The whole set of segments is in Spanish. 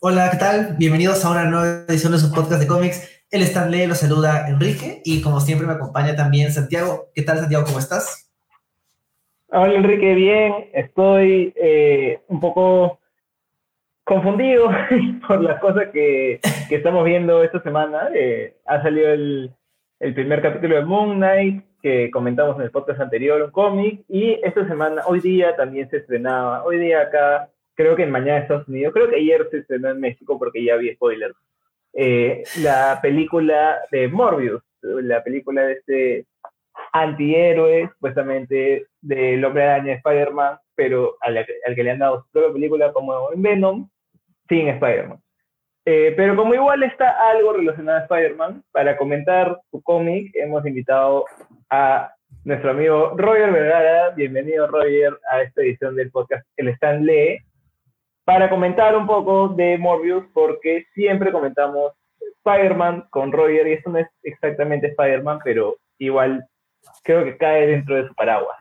Hola, ¿qué tal? Bienvenidos a una nueva edición de su podcast de cómics. El Stanley lo saluda Enrique y como siempre me acompaña también Santiago. ¿Qué tal Santiago? ¿Cómo estás? Hola Enrique, bien. Estoy eh, un poco confundido por las cosas que, que, estamos viendo esta semana. Eh, ha salido el, el, primer capítulo de Moon Knight que comentamos en el podcast anterior, un cómic, y esta semana, hoy día también se estrenaba, hoy día acá, creo que en mañana Estados Unidos, creo que ayer se estrenó en México porque ya vi spoilers, eh, la película de Morbius, la película de este antihéroe, supuestamente, del hombre araña Spider-Man, pero al, que le han dado su propia película como en Venom, sin Spider-Man. Eh, pero como igual está algo relacionado a Spider-Man, para comentar su cómic hemos invitado a nuestro amigo Roger Vergara. Bienvenido Roger a esta edición del podcast El Stan Lee, para comentar un poco de Morbius, porque siempre comentamos Spider-Man con Roger, y esto no es exactamente Spider-Man, pero igual creo que cae dentro de su paraguas.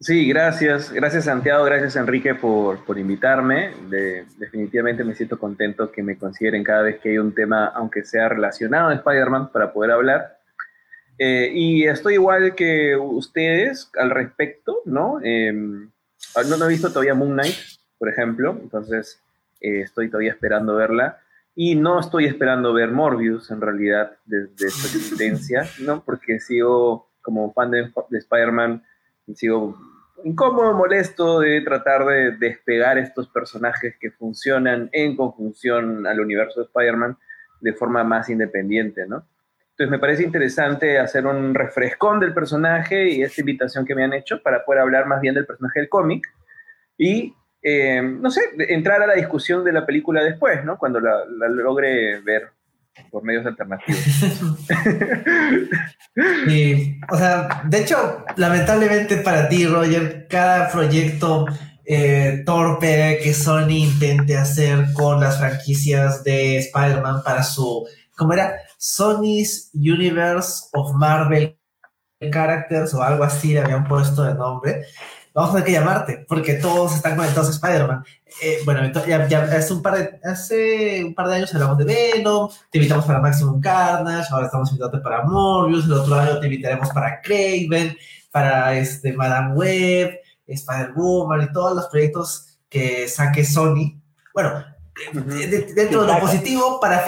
Sí, gracias. Gracias Santiago, gracias Enrique por, por invitarme. definitivamente me siento contento que me consideren cada vez que hay un tema, aunque sea relacionado a Spider-Man, para poder hablar. Eh, y estoy igual que ustedes al respecto, ¿no? Em, no, no he visto todavía Moon Knight, por ejemplo, entonces eh, estoy todavía esperando verla. Y no estoy esperando ver Morbius, en realidad, desde su existencia, ¿no? Porque sigo, como fan de, de Spider-Man, sigo incómodo, molesto de tratar de despegar estos personajes que funcionan en conjunción al universo de Spider-Man de forma más independiente, ¿no? Entonces me parece interesante hacer un refrescón del personaje y esta invitación que me han hecho para poder hablar más bien del personaje del cómic y eh, no sé, entrar a la discusión de la película después, ¿no? Cuando la, logre ver por medios alternativos. o sea, de hecho, lamentablemente para ti, Roger, cada proyecto eh, torpe que Sony intente hacer con las franquicias de Spider-Man para su, ¿cómo era? Sony's Universe of Marvel Characters o algo así le habían puesto de nombre vamos a tener que llamarte, porque todos están conectados a Spider-Man. Eh, bueno, ya, ya hace, un par de, hace un par de años hablamos de Venom, te invitamos para Maximum Carnage, ahora estamos invitándote para Morbius, el otro año te invitaremos para Craven, para este, Madame Web, Spider-Woman y todos los proyectos que saque Sony. Bueno, dentro de lo positivo, para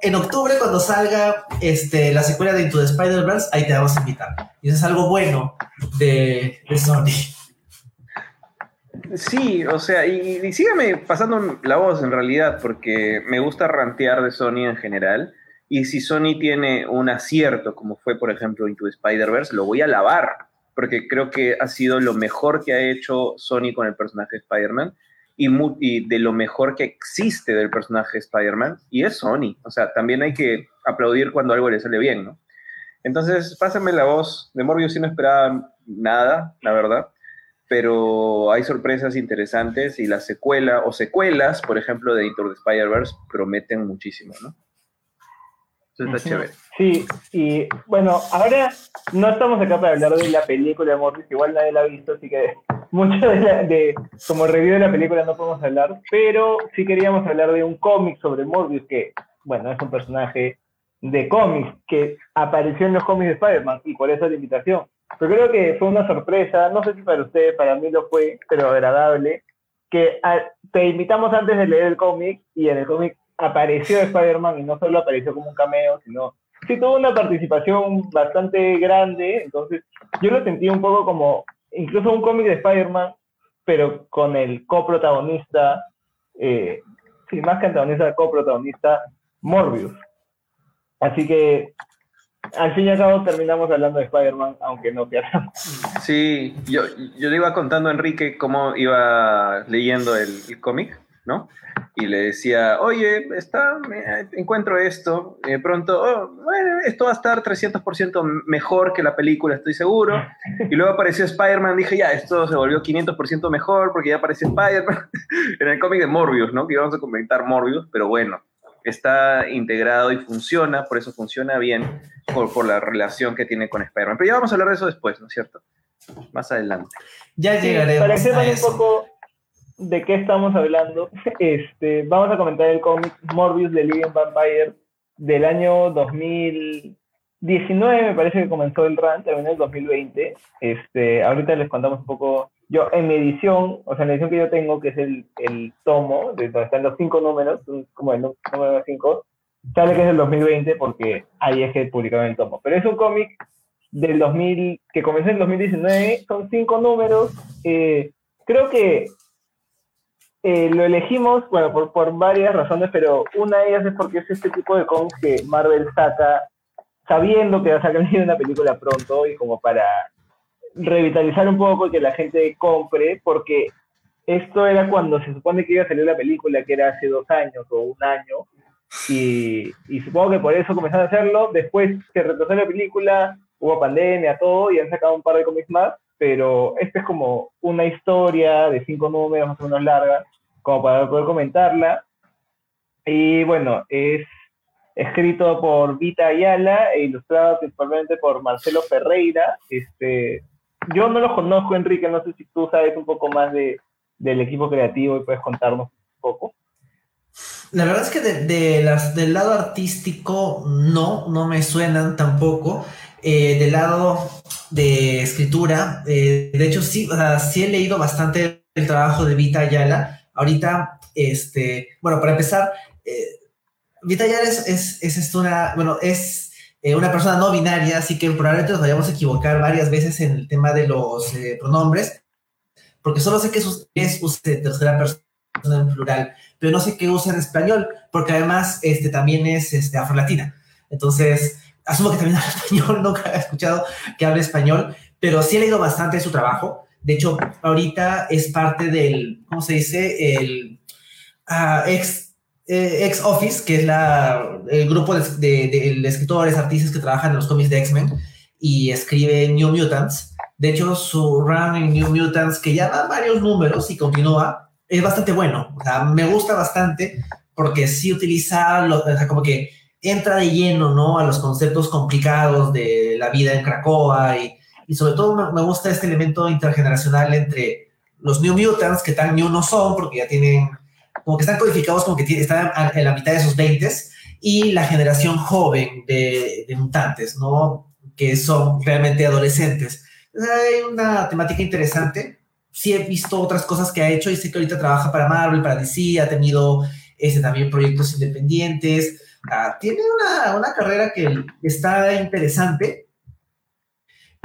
en, octubre cuando salga este, la secuela de Into the Spider-Verse, ahí te vamos a invitar. Y eso es algo bueno de, Sony. Sí, o sea, y, y, sígueme pasando la voz en realidad, porque me gusta rantear de Sony en general. Y si Sony tiene un acierto, como fue, por ejemplo, Into the Spider-Verse, lo voy a alabar, porque creo que ha sido lo mejor que ha hecho Sony con el personaje de Spider-Man y, de lo mejor que existe del personaje Spider-Man, y es Sony. O sea, también hay que aplaudir cuando algo le sale bien, ¿no? Entonces, pásame la voz. De Morbius sí no esperaba nada, la verdad, pero hay sorpresas interesantes y la secuela o secuelas, por ejemplo, de Editor de Spider-Verse, prometen muchísimo, ¿no? Sí, y bueno, ahora no estamos acá para hablar de la película de Morbius, igual nadie la ha visto, así que mucho de, como review de la película no podemos hablar, pero sí queríamos hablar de un cómic sobre Morbius, que, bueno, es un personaje de cómics que apareció en los cómics de Spider-Man, y por eso la invitación. Pero creo que fue una sorpresa, no sé si para ustedes, para mí lo fue, pero agradable, que te invitamos antes de leer el cómic, y en el cómic apareció Spider-Man y no solo apareció como un cameo, sino sí tuvo una participación bastante grande, entonces yo lo sentí un poco como incluso un cómic de Spider-Man, pero con el coprotagonista, eh, sí, más que antagonista, coprotagonista, Morbius. Así que al fin y al cabo terminamos hablando de Spider-Man, aunque no queramos. Sí, yo, yo le iba contando a Enrique cómo iba leyendo el, el cómic, ¿no? Y le decía, oye, está, encuentro esto, y de pronto, oh, bueno, esto va a estar 300% mejor que la película, estoy seguro. Y luego apareció Spider-Man, dije, ya, esto se volvió 500% mejor porque ya apareció Spider-Man en el cómic de Morbius, ¿no? Que íbamos a comentar Morbius, pero bueno, está integrado y funciona, por eso funciona bien, por, por la relación que tiene con Spider-Man. Pero ya vamos a hablar de eso después, ¿no es cierto? Más adelante. Ya llegaremos. para que un poco de qué estamos hablando, este, vamos a comentar el cómic Morbius de Living Vampire del año 2019, me parece que comenzó el run, terminó el 2020. Este, ahorita les contamos un poco, yo en mi edición, o sea, en la edición que yo tengo, que es el, el tomo, de donde están los cinco números, como el número 5, sale que es del 2020 porque ahí es que publicaron el tomo. Pero es un cómic del 2000, que comenzó en el 2019, son cinco números. Eh, creo que eh, lo elegimos, bueno, por, por varias razones, pero una de ellas es porque es este tipo de cómics que Marvel saca sabiendo que va a sacar una película pronto y como para revitalizar un poco y que la gente compre, porque esto era cuando se supone que iba a salir la película, que era hace dos años o un año, y, y supongo que por eso comenzaron a hacerlo. Después se retrasó la película, hubo pandemia, todo, y han sacado un par de cómics más, pero esta es como una historia de cinco números más o menos larga, como para poder comentarla. Y bueno, es escrito por Vita Ayala e ilustrado principalmente por Marcelo Ferreira. Este, yo no lo conozco, Enrique, no sé si tú sabes un poco más de, del equipo creativo y puedes contarnos un poco. La verdad es que de, las, del lado artístico no, no me suenan tampoco. Eh, del lado de escritura, eh, de hecho sí, sí he leído bastante el trabajo de Vita Ayala Ahorita, este, bueno, para empezar, eh, Vita es, es, es una, bueno, es eh, una persona no binaria, así que probablemente nos vayamos a equivocar varias veces en el tema de los eh, pronombres, porque solo sé que es, es usted tercera persona en plural, pero no sé qué usa en español, porque además este, también es este, afrolatina. Entonces, asumo que también habla español, nunca he escuchado que hable español, pero sí he leído bastante su trabajo. De hecho, ahorita es parte del, ¿cómo se dice? El ah, ex, eh, ex Office, que es la, el grupo de, escritores, artistas que trabajan en los cómics de X-Men y escribe New Mutants. De hecho, su run en New Mutants, que ya da varios números y continúa, es bastante bueno. O sea, me gusta bastante porque sí utiliza, o sea, como que entra de lleno, ¿no? A los conceptos complicados de la vida en Cracoa y y sobre todo me, gusta este elemento intergeneracional entre los New Mutants, que tan new no son, porque ya tienen, como que están codificados, como que están en la mitad de sus 20 y la generación joven de, de mutantes, ¿no? Que son realmente adolescentes. Hay una temática interesante. Sí he visto otras cosas que ha hecho y sé que ahorita trabaja para Marvel, para DC, ha tenido ese, también proyectos independientes. Ah, tiene una, una carrera que está interesante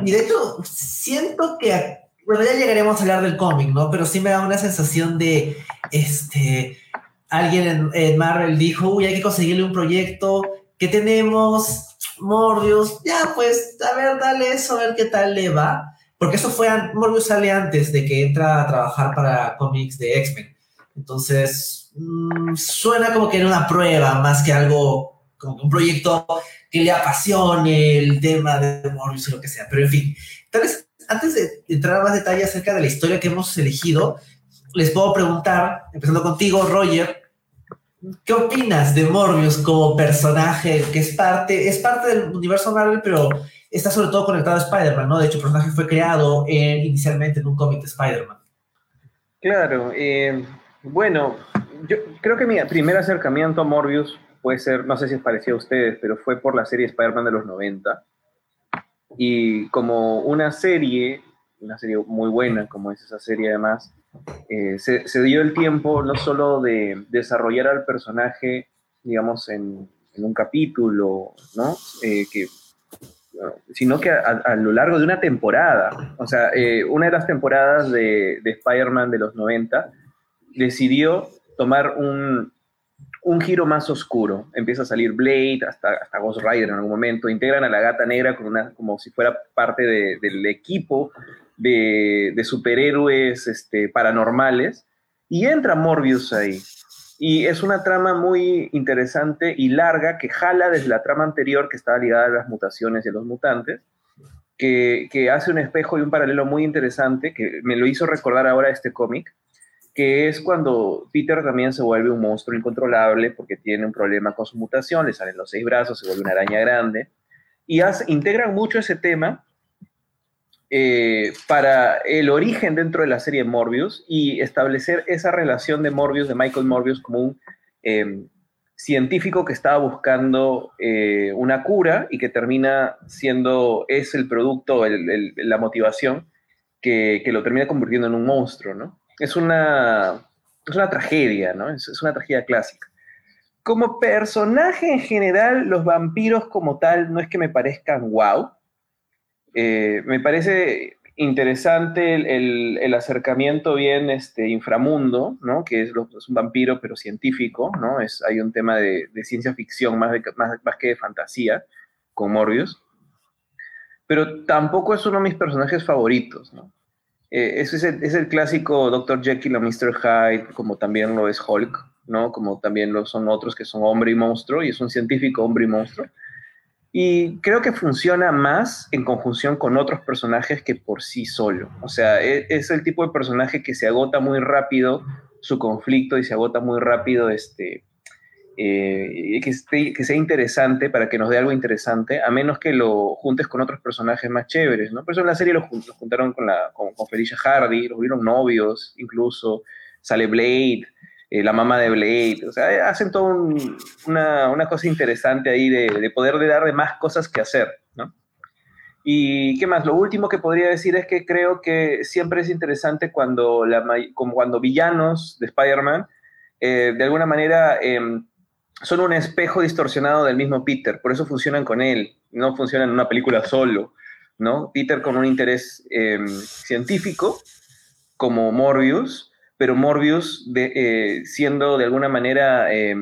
y de hecho, siento que, bueno, ya llegaremos a hablar del cómic, ¿no? Pero sí me da una sensación de, este, alguien en, Marvel dijo, uy, hay que conseguirle un proyecto, ¿qué tenemos? Morbius, ya, pues, a ver, dale eso, a ver qué tal le va. Porque eso fue, Morbius sale antes de que entra a trabajar para cómics de X-Men. Entonces, mm, suena como que era una prueba más que algo, como un proyecto que le apasione el tema de Morbius o lo que sea. Pero en fin, tal vez antes de entrar a más detalle acerca de la historia que hemos elegido, les puedo preguntar, empezando contigo, Roger, ¿qué opinas de Morbius como personaje que es parte, es parte del universo Marvel, pero está sobre todo conectado a Spider-Man, ¿no? De hecho, el personaje fue creado inicialmente en un cómic de Spider-Man. Claro, eh, bueno, yo creo que mi primer acercamiento a Morbius puede ser, no sé si es parecido a ustedes, pero fue por la serie Spider-Man de los 90. Y como una serie, una serie muy buena, como es esa serie además, eh, se, dio el tiempo no solo de desarrollar al personaje, digamos, en, un capítulo, ¿no? Eh, sino que a, lo largo de una temporada. O sea, eh, una de las temporadas de, de Spider-Man de los 90 decidió tomar un, un giro más oscuro. Empieza a salir Blade, hasta, hasta Ghost Rider en algún momento. Integran a la gata negra como si fuera parte del equipo de, superhéroes este, paranormales. Y entra Morbius ahí. Y es una trama muy interesante y larga que jala desde la trama anterior que estaba ligada a las mutaciones y a los mutantes, que, que hace un espejo y un paralelo muy interesante que me lo hizo recordar ahora este cómic, que es cuando Peter también se vuelve un monstruo incontrolable porque tiene un problema con su mutación, le salen los seis brazos, se vuelve una araña grande, y integran mucho ese tema eh, para el origen dentro de la serie Morbius y establecer esa relación de Morbius, de Michael Morbius, como un em, científico que estaba buscando eh, una cura y que termina siendo, es el producto, la motivación que, lo termina convirtiendo en un monstruo, ¿no? Es una, es una tragedia, ¿no? es una tragedia clásica como personaje en general, los vampiros como tal no es que me parezcan wow. Eh, me parece interesante el, acercamiento bien este, inframundo, ¿no? que es, un vampiro pero científico, ¿no? es, hay un tema de, ciencia ficción más, más, que de fantasía con Morbius, pero tampoco es uno de mis personajes favoritos. ¿no? Eh, es, el, es, el, clásico Dr. Jekyll o Mr. Hyde, como también lo es Hulk, ¿no? Como también lo son otros que son hombre y monstruo, y es un científico hombre y monstruo. Y creo que funciona más en conjunción con otros personajes que por sí solo. O sea, e, es, el tipo de personaje que se agota muy rápido su conflicto y se agota muy rápido este, eh, que, sea interesante para que nos dé algo interesante, a menos que lo juntes con otros personajes más chéveres, ¿no? Por eso en la serie los, juntaron con, la, con, Felicia Hardy, los vieron novios, incluso, sale Blade, eh, la mamá de Blade, o sea, hacen toda una, una, cosa interesante ahí de, de poder de darle más cosas que hacer, ¿no? Y qué más, lo último que podría decir es que creo que siempre es interesante cuando, como cuando villanos de Spider-Man eh, de alguna manera em, son un espejo distorsionado del mismo Peter, por eso funcionan con él, no funcionan en una película solo, ¿no? Peter con un interés em, científico, como Morbius, pero Morbius, eh, siendo de alguna manera, eh,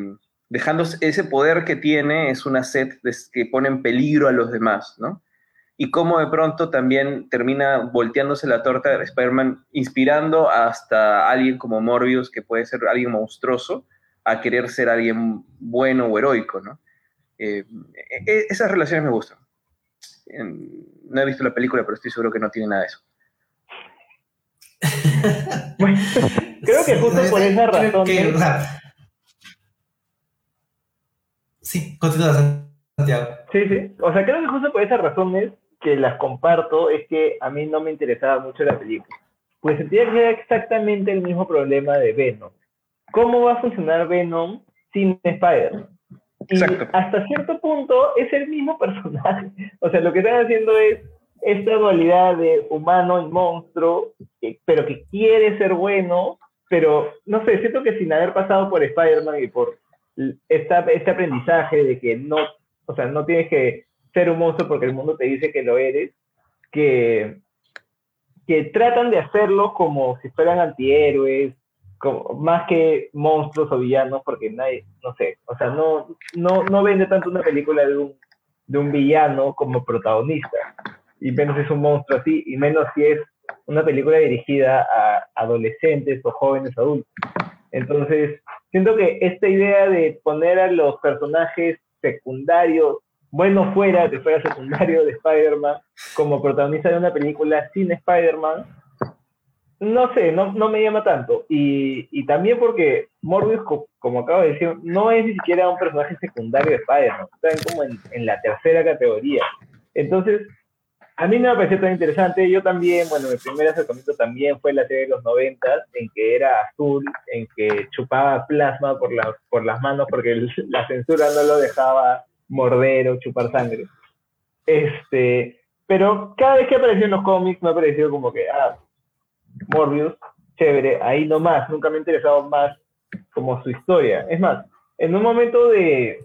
dejando ese poder que tiene, es una sed que pone en peligro a los demás, ¿no? Y cómo de pronto también termina volteándose la torta de Spider-Man, inspirando hasta alguien como Morbius, que puede ser alguien monstruoso, a querer ser alguien bueno o heroico, ¿no? Eh, e, e, esas relaciones me gustan. No he visto la película, pero estoy seguro que no tiene nada de eso. bueno, creo que justo por esa razón. sí, continúa, Santiago. Sí, sí. O sea, creo que justo por esas razones que las comparto es que a mí no me interesaba mucho la película. Pues sentía que era exactamente el mismo problema de Venom. ¿Cómo va a funcionar Venom sin Spider-Man? Y hasta cierto punto es el mismo personaje. O sea, lo que están haciendo es esta dualidad de humano y monstruo, eh, pero que quiere ser bueno, pero no sé, siento que sin haber pasado por Spider-Man y por esta, este aprendizaje de que no, o sea, no tienes que ser un monstruo porque el mundo te dice que lo eres, que, que tratan de hacerlo como si fueran antihéroes, como, más que monstruos o villanos, porque nadie, no sé, o sea, no, no, no vende tanto una película de un, de un villano como protagonista y menos si es un monstruo así, y menos si es una película dirigida a adolescentes o jóvenes adultos. Entonces, siento que esta idea de poner a los personajes secundarios, bueno fuera de fuera secundario de Spider-Man, como protagonista de una película sin Spider-Man, no sé, no, no me llama tanto. Y, y también porque Morbius, como acabo de decir, no es ni siquiera un personaje secundario de Spider-Man, está como en, en la tercera categoría. Entonces, a mí no me pareció tan interesante. Yo también, bueno, mi primer acercamiento también fue la serie de los 90, en que era azul, en que chupaba plasma por, la, por las manos porque la censura no lo dejaba morder o chupar sangre. Este, pero cada vez que apareció en los cómics me ha parecido como que, ah, Morbius, chévere, ahí nomás, nunca me ha interesado más como su historia. Es más, en un momento de,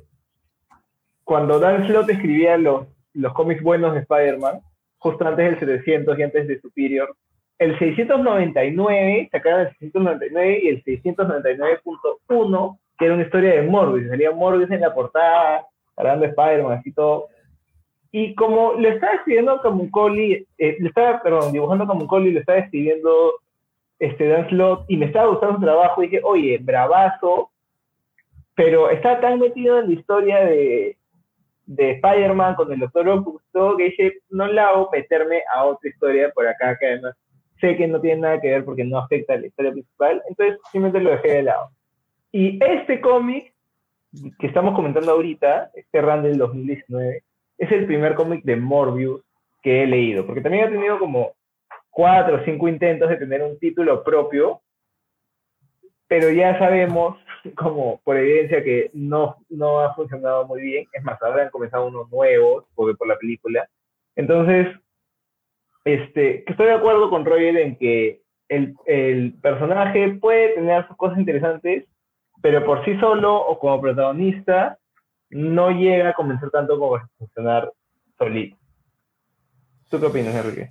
cuando Dan Slott escribía los, los cómics buenos de Spider-Man, justo antes del 700 y antes de Superior. El 699, sacaron el 699 y el 699.1, que era una historia de Morbius. Salía Morbius en la portada, hablando de Spider-Man, así todo. Y como le estaba escribiendo como un coli, eh, le estaba, perdón, dibujando como un coli, le estaba escribiendo este Dan Slot y me estaba gustando su trabajo, y dije, oye, bravazo, pero estaba tan metido en la historia de, de Spider-Man con el Doctor Octopus, que dije, no la hago meterme a otra historia por acá, que además sé que no tiene nada que ver porque no afecta a la historia principal, entonces simplemente lo dejé de lado. Y este cómic que estamos comentando ahorita, este run del 2019, es el primer cómic de Morbius que he leído, porque también he tenido como cuatro o cinco intentos de tener un título propio, pero ya sabemos, como por evidencia, que no, no ha funcionado muy bien. Es más, ahora han comenzado unos nuevos por, por la película. Entonces, este, estoy de acuerdo con Roger en que el, el personaje puede tener sus cosas interesantes, pero por sí solo o como protagonista no llega a convencer tanto como a funcionar solito. ¿Tú qué opinas, Enrique?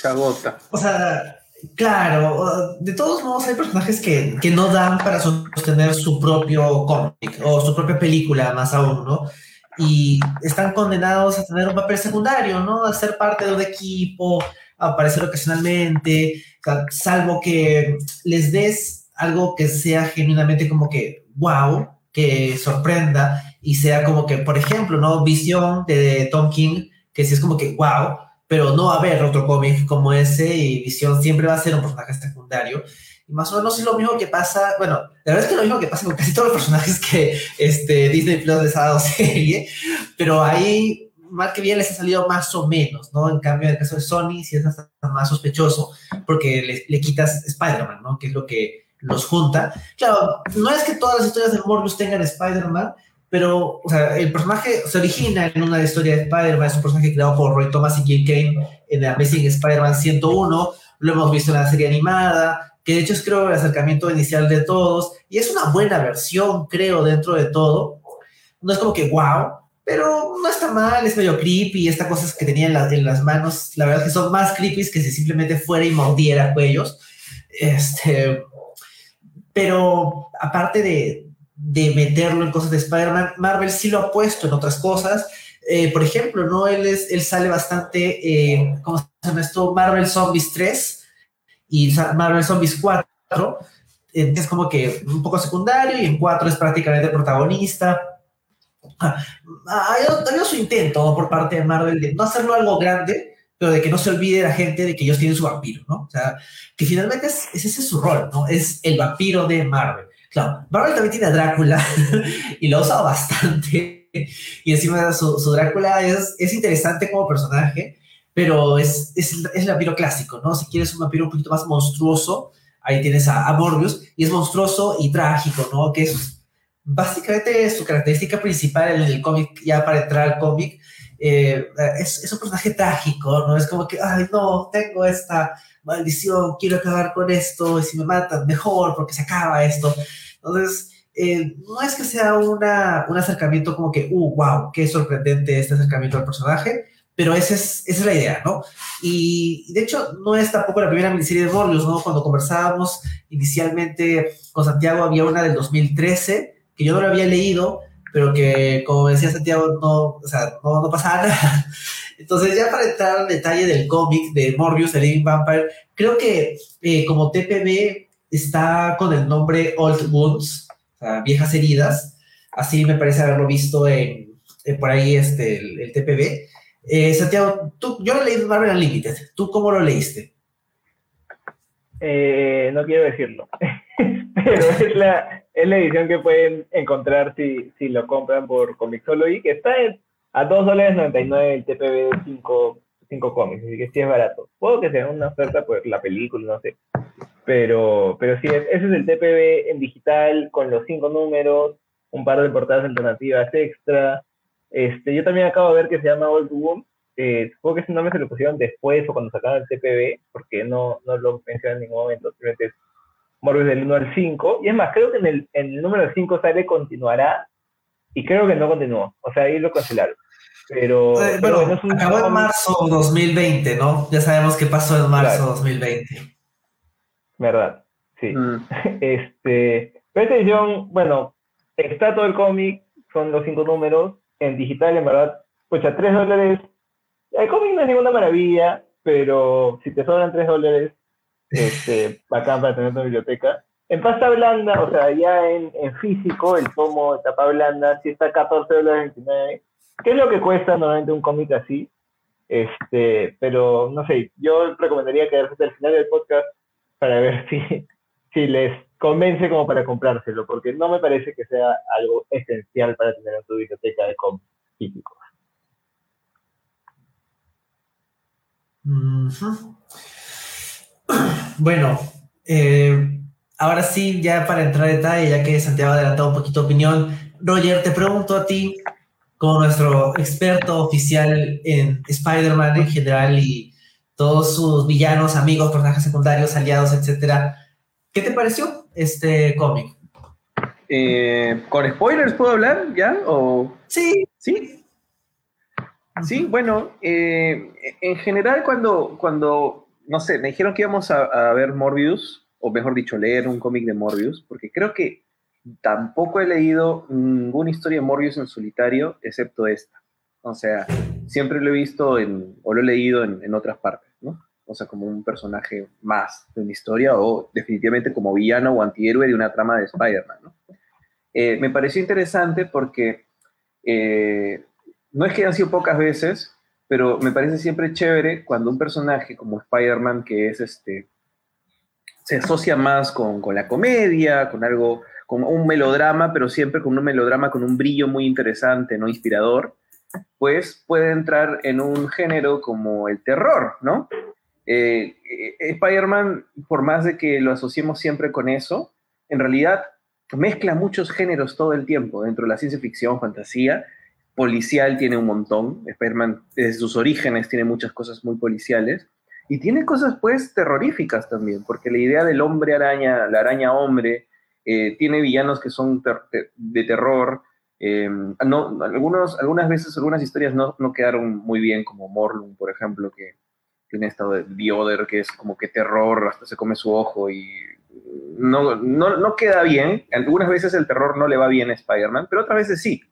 Chagota. O sea, claro, de todos modos hay personajes que, que no dan para sostener su propio cómic o su propia película, más aún, ¿no? Y están condenados a tener un papel secundario, ¿no? A ser parte de un equipo, a aparecer ocasionalmente, salvo que les des algo que sea genuinamente como que wow, que sorprenda y sea como que, por ejemplo, ¿no? Visión de Tom King, que sí es como que wow, pero no va a haber otro cómic como ese y Visión siempre va a ser un personaje secundario. Y más o menos es lo mismo que pasa, bueno, la verdad es que es lo mismo que pasa con casi todos los personajes que este, Disney Plus les ha dado serie, pero ahí mal que bien les ha salido más o menos, ¿no? En cambio, en el caso de Sony sí es hasta más sospechoso porque le, le quitas Spider-Man, ¿no? Que es lo que los junta. Claro, no es que todas las historias de Morbius tengan Spider-Man, pero o sea, el personaje se origina en una historia de Spider-Man, es un personaje creado por Roy Thomas y Gil Kane en Amazing Spider-Man 101, lo hemos visto en la serie animada, que de hecho es creo el acercamiento inicial de todos, y es una buena versión, creo, dentro de todo. No es como que wow, pero no está mal, es medio creepy, estas cosas que tenía en, en las manos, la verdad es que son más creepy que si simplemente fuera y mordiera cuellos. Este, pero aparte de, de meterlo en cosas de Spider-Man, Marvel sí lo ha puesto en otras cosas. Eh, por ejemplo, ¿no? Él, es, él sale bastante, eh, ¿cómo se llama esto? Marvel Zombies 3 y Marvel Zombies 4. Eh, es como que un poco secundario y en 4 es prácticamente protagonista. Ha tenido su intento por parte de Marvel de no hacerlo algo grande, pero de que no se olvide la gente de que ellos tienen su vampiro, ¿no? O sea, que finalmente es, ese es su rol, ¿no? Es el vampiro de Marvel. Claro, Marvel también tiene a Drácula y lo ha usado bastante. Y encima su, su Drácula es, es, interesante como personaje, pero es, es, es, el vampiro clásico, ¿no? Si quieres un vampiro un poquito más monstruoso, ahí tienes a, a Morbius, y es monstruoso y trágico, ¿no? Que es básicamente su característica principal en el cómic, ya para entrar al cómic, eh, es, es, un personaje trágico, ¿no? Es como que, ay, no, tengo esta maldición, quiero acabar con esto, y si me matan, mejor, porque se acaba esto. Entonces, eh, no es que sea una, un acercamiento como que, uh, wow, qué sorprendente este acercamiento al personaje, pero esa es, esa es la idea, ¿no? Y de hecho, no es tampoco la primera miniserie de Morbius, ¿no? Cuando conversábamos inicialmente con Santiago, había una del 2013 que yo no la había leído, pero que, como decía Santiago, no, o sea, no, no pasaba nada. Entonces, ya para entrar al detalle del cómic de Morbius, The Living Vampire, creo que eh, como TPB está con el nombre Old Wounds, o sea, viejas heridas. Así me parece haberlo visto en, por ahí este, el, el TPB. Eh, Santiago, tú, yo lo leí Marvel Unlimited. ¿Tú cómo lo leíste? Eh, no quiero decirlo, pero es la, es la edición que pueden encontrar si, si lo compran por Comixology, que está a 2 dólares 99 el TPB de 5, 5 cómics, así que sí es barato. Puedo que sea una oferta por la película, no sé. Pero, pero sí, ese es el TPB en digital con los 5 números, un par de portadas alternativas extra. Este, yo también acabo de ver que se llama Old Boom. Eh, supongo que ese nombre se lo pusieron después o cuando sacaron el TPB, porque no, no lo mencionan en ningún momento, simplemente es Morbius del 1 al 5. Y es más, creo que en el, en el número 5 sale continuará, y creo que no continuó. O sea, ahí lo cancelaron. Pero, eh, bueno, pero es un acabó en marzo 2020, ¿no? Ya sabemos qué pasó en marzo claro. 2020. ¿Verdad? Sí. Mm. Este, pero esta edición, bueno, está todo el cómic, son los cinco números, en digital, en verdad, pues a 3 dólares. El cómic no es ninguna maravilla, pero si te sobran 3 dólares, este, bacán para tener en tu biblioteca. En pasta blanda, o sea, ya en, en físico, el tomo de tapa blanda, sí está a 14 dólares 29, que es lo que cuesta normalmente un cómic así. Este, pero no sé, yo recomendaría quedarse hasta el final del podcast para ver si, si les convence como para comprárselo, porque no me parece que sea algo esencial para tener en tu biblioteca de cómics físicos. Bueno, eh, ahora sí, ya para entrar en detalle, ya que Santiago ha adelantado un poquito de opinión, Roger, te pregunto a ti, como nuestro experto oficial en Spider-Man en general y todos sus villanos, amigos, personajes secundarios, aliados, etcétera, ¿qué te pareció este cómic? Eh, ¿Con spoilers puedo hablar ya? ¿O... Sí. Sí. Sí, bueno, eh, en general cuando, cuando, no sé, me dijeron que íbamos a, ver Morbius, o mejor dicho, leer un cómic de Morbius, porque creo que tampoco he leído ninguna historia de Morbius en solitario, excepto esta. O sea, siempre lo he visto en, o lo he leído en, otras partes, ¿no? O sea, como un personaje más de una historia o definitivamente como villano o antihéroe de una trama de Spider-Man, ¿no? Eh, me pareció interesante porque eh, no es que hayan sido pocas veces, pero me parece siempre chévere cuando un personaje como Spider-Man, que es este, se asocia más con, con la comedia, con algo como un melodrama, pero siempre con un melodrama con un brillo muy interesante, ¿no? Inspirador, pues puede entrar en un género como el terror, ¿no? Eh, eh, Spider-Man, por más de que lo asociemos siempre con eso, en realidad mezcla muchos géneros todo el tiempo, dentro de la ciencia ficción, fantasía, policial tiene un montón, Spider-Man desde sus orígenes tiene muchas cosas muy policiales, y tiene cosas pues terroríficas también, porque la idea del hombre araña, la araña hombre, eh, tiene villanos que son de terror. Eh, no, algunos, algunas veces, algunas historias no, no, quedaron muy bien, como Morlun, por ejemplo, que tiene estado de Bioder, que es como que terror, hasta se come su ojo y no, no, no queda bien. Algunas veces el terror no le va bien a Spider-Man, pero otras veces sí.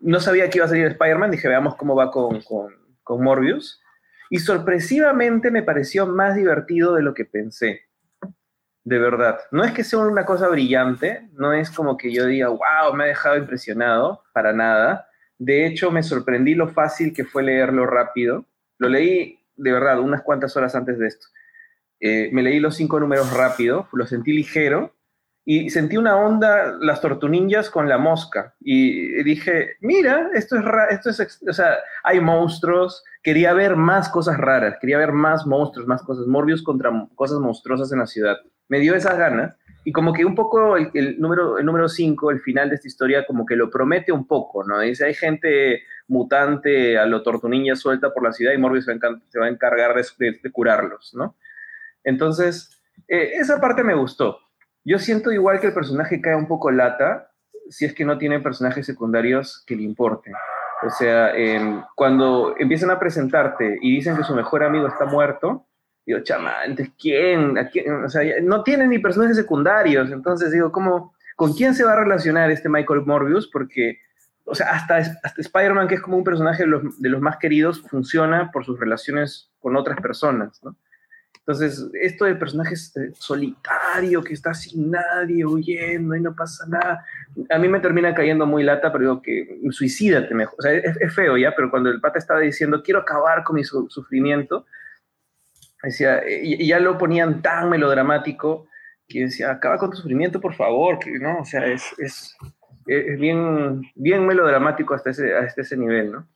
No sabía que iba a salir Spider-Man, dije, veamos cómo va con, con, con Morbius. Y sorpresivamente me pareció más divertido de lo que pensé de verdad. No es que sea una cosa brillante, no es como que yo diga, wow, me ha dejado impresionado, para nada. De hecho, me sorprendí lo fácil que fue leerlo rápido. Lo leí, de verdad, unas cuantas horas antes de esto. Eh, me leí los cinco números rápido, lo sentí ligero y sentí una onda, las tortunillas con la mosca. Y dije, mira, esto es, esto es, o sea, hay monstruos, quería ver más cosas raras, quería ver más monstruos, más cosas, Morbius contra cosas monstruosas en la ciudad me dio esas ganas y como que un poco el, número el número 5, el final de esta historia, como que lo promete un poco, ¿no? Dice, hay gente mutante a lo tortunilla suelta por la ciudad y Morbius se va a encargar de, curarlos, ¿no? Entonces, eh, esa parte me gustó. Yo siento igual que el personaje cae un poco lata si es que no tiene personajes secundarios que le importen. O sea, cuando empiezan a presentarte y dicen que su mejor amigo está muerto, Digo, chama, entonces, ¿quién? O sea, no tiene ni personajes secundarios. Entonces, digo, ¿cómo, ¿con quién se va a relacionar este Michael Morbius? Porque, o sea, hasta, hasta Spider-Man, que es como un personaje de los, de los, más queridos, funciona por sus relaciones con otras personas, ¿no? Entonces, esto de personaje eh, solitario, que está sin nadie, huyendo y no pasa nada, a mí me termina cayendo muy lata, pero digo que suicídate mejor. O sea, es, es feo ya, pero cuando el pata estaba diciendo, quiero acabar con mi sufrimiento, Decía, y, ya lo ponían tan melodramático que decía, acaba con tu sufrimiento, por favor, que no, o sea, es, es, es bien, bien melodramático hasta ese, hasta ese nivel, ¿no?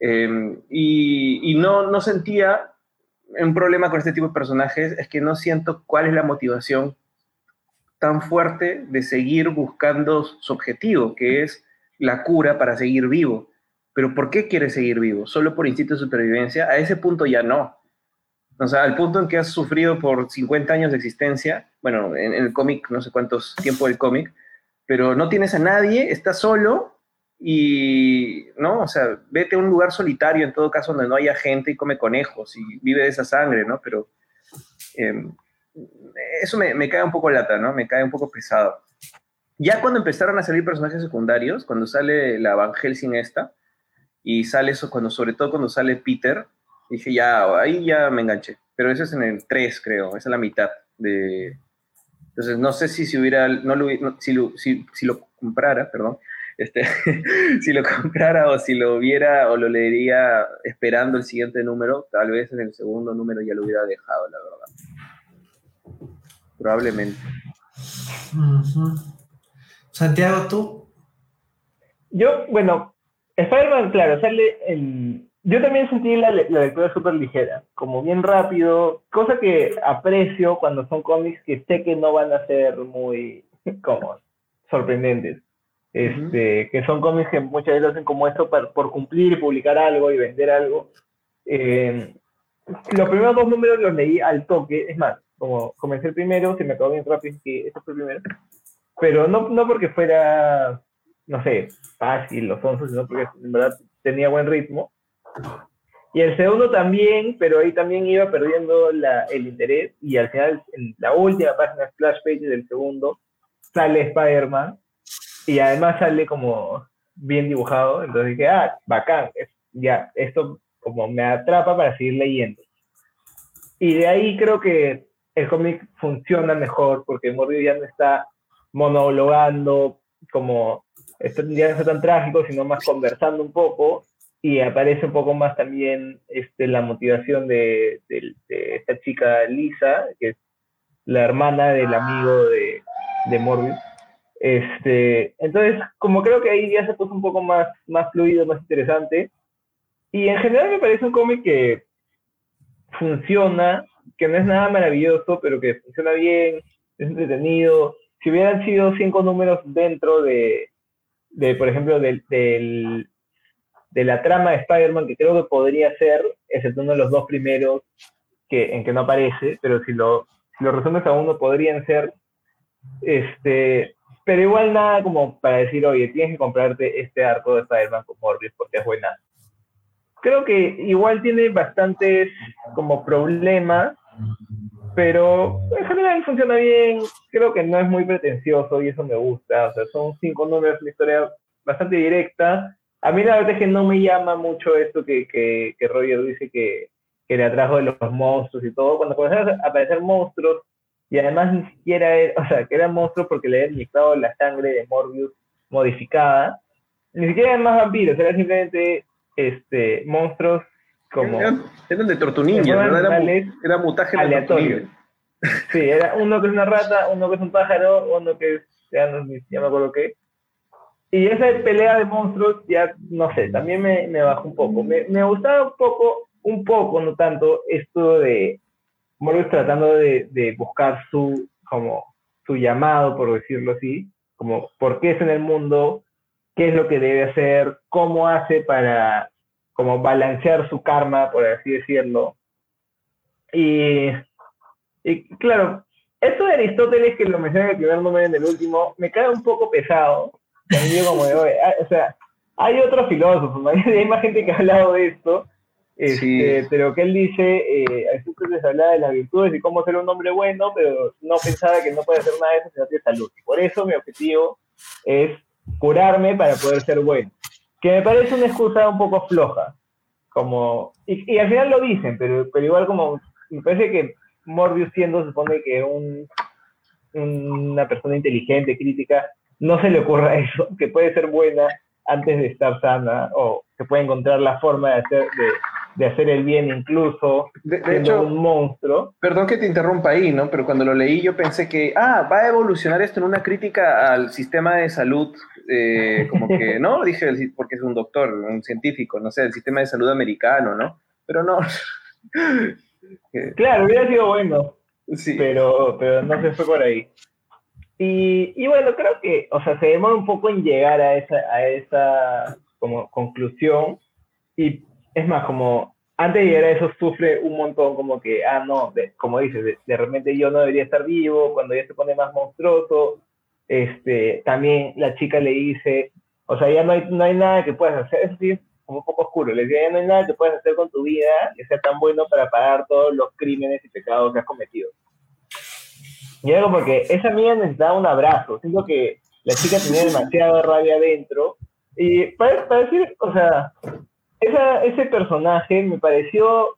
Eh, y, y no, no sentía un problema con este tipo de personajes, es que no siento cuál es la motivación tan fuerte de seguir buscando su objetivo, que es la cura para seguir vivo. Pero ¿por qué quiere seguir vivo? ¿Solo por instinto de supervivencia? A ese punto ya no. O sea, al punto en que has sufrido por 50 años de existencia, bueno, en, el cómic, no sé cuántos tiempo del cómic, pero no tienes a nadie, estás solo y, ¿no? O sea, vete a un lugar solitario, en todo caso, donde no haya gente y come conejos y vive de esa sangre, ¿no? Pero em, eso me, me cae un poco lata, ¿no? Me cae un poco pesado. Ya cuando empezaron a salir personajes secundarios, cuando sale la Van Helsing esta, y sale eso, cuando, sobre todo cuando sale Peter, Dije, ya, ahí ya me enganché. Pero eso es en el 3, creo. Esa es la mitad de... Entonces, no sé si, si hubiera, no lo, si, si, si lo comprara, perdón, este, si lo comprara o si lo viera o lo leería esperando el siguiente número, tal vez en el segundo número ya lo hubiera dejado, la verdad. Probablemente. Santiago, ¿tú? Yo, bueno, Spider-Man, claro, sale el yo también sentí la, la lectura súper ligera, como bien rápido, cosa que aprecio cuando son cómics que sé que no van a ser muy como sorprendentes. Este, que son cómics que muchas veces hacen como esto por, por cumplir publicar algo y vender algo. Eh, los primeros dos números los leí al toque, es más, como comencé el primero, se me acabó bien rápido que este fue el primero, pero no, no porque fuera, no sé, fácil los sonso, sino porque en verdad tenía buen ritmo. Y el segundo también, pero ahí también iba perdiendo la, el interés y al final, en la última página splash page del segundo, sale Spider-Man y además sale como bien dibujado, entonces dije, ah, bacán, ya, esto como me atrapa para seguir leyendo. Y de ahí creo que el cómic funciona mejor porque Morbius ya no está monologando como ya no está tan trágico, sino más conversando un poco y aparece un poco más también este, la motivación de, de, esta chica Lisa, que es la hermana del amigo de, de Morbius. Este, entonces, como creo que ahí ya se puso un poco más, más fluido, más interesante. Y en general me parece un cómic que funciona, que no es nada maravilloso, pero que funciona bien, es entretenido. Si hubieran sido cinco números dentro de, de por ejemplo, del, de la trama de Spider-Man, que creo que podría ser, excepto uno de los dos primeros que, en que no aparece, pero si lo, si lo resumes a uno, podrían ser, este, pero igual nada como para decir, oye, tienes que comprarte este arco de Spider-Man con Morbius porque es buena. Creo que igual tiene bastantes como problemas, pero en general funciona bien. Creo que no es muy pretencioso y eso me gusta. O sea, son cinco números, una historia bastante directa a mí la verdad es que no me llama mucho esto que, que, que Roger dice que, que, le atrajo de los monstruos y todo. Cuando comenzaron a aparecer monstruos, y además ni siquiera era, o sea, que eran monstruos porque le habían inyectado la sangre de Morbius modificada, ni siquiera eran más vampiros, eran simplemente este, monstruos como... Eran, de Tortunilla, ¿verdad? Era, era mutaje aleatorio. Sí, era uno que es una rata, uno que es un pájaro, uno que es, ya, no, ya me acuerdo qué, y esa pelea de monstruos, ya no sé, también me, me bajó un poco. Me, me, gustaba un poco, un poco, no tanto, esto de Morbius tratando de, de, buscar su, como, su llamado, por decirlo así, como por qué es en el mundo, qué es lo que debe hacer, cómo hace para como balancear su karma, por así decirlo. Y, y claro, esto de Aristóteles, que lo mencioné en el primer número y en el último, me cae un poco pesado, como ah, o sea, hay otros filósofos, hay más gente que ha hablado de esto, este, pero que él dice, eh, les hablaba de las virtudes y cómo ser un hombre bueno, pero no pensaba que no puede hacer nada de eso si no tiene salud. Y por eso mi objetivo es curarme para poder ser bueno. Que me parece una excusa un poco floja. Como, y, y al final lo dicen, pero, pero igual como, me parece que Morbius siendo supone que un, una persona inteligente, crítica, no se le ocurra eso, que puede ser buena antes de estar sana o que puede encontrar la forma de hacer, de, hacer el bien incluso de, hecho, un monstruo. Perdón que te interrumpa ahí, ¿no? Pero cuando lo leí yo pensé que, ah, va a evolucionar esto en una crítica al sistema de salud, eh, como que, ¿no? Dije, porque es un doctor, un científico, no sé, el sistema de salud americano, ¿no? Pero no. claro, hubiera sido bueno. Sí. Pero, pero no se fue por ahí. Y, bueno, creo que, o sea, se demora un poco en llegar a esa, a esa como conclusión. Y es más, como antes de llegar a eso sufre un montón, como que, ah, no, como dices, de, repente yo no debería estar vivo, cuando ya se pone más monstruoso. Este, también la chica le dice, o sea, ya no hay, no hay nada que puedas hacer, eso sí es como un poco oscuro, le dice, ya no hay nada que puedas hacer con tu vida que sea tan bueno para pagar todos los crímenes y pecados que has cometido. Y algo porque esa amiga necesitaba un abrazo. Siento que la chica tenía demasiada rabia adentro. Y para, decir, o sea, esa, ese personaje me pareció,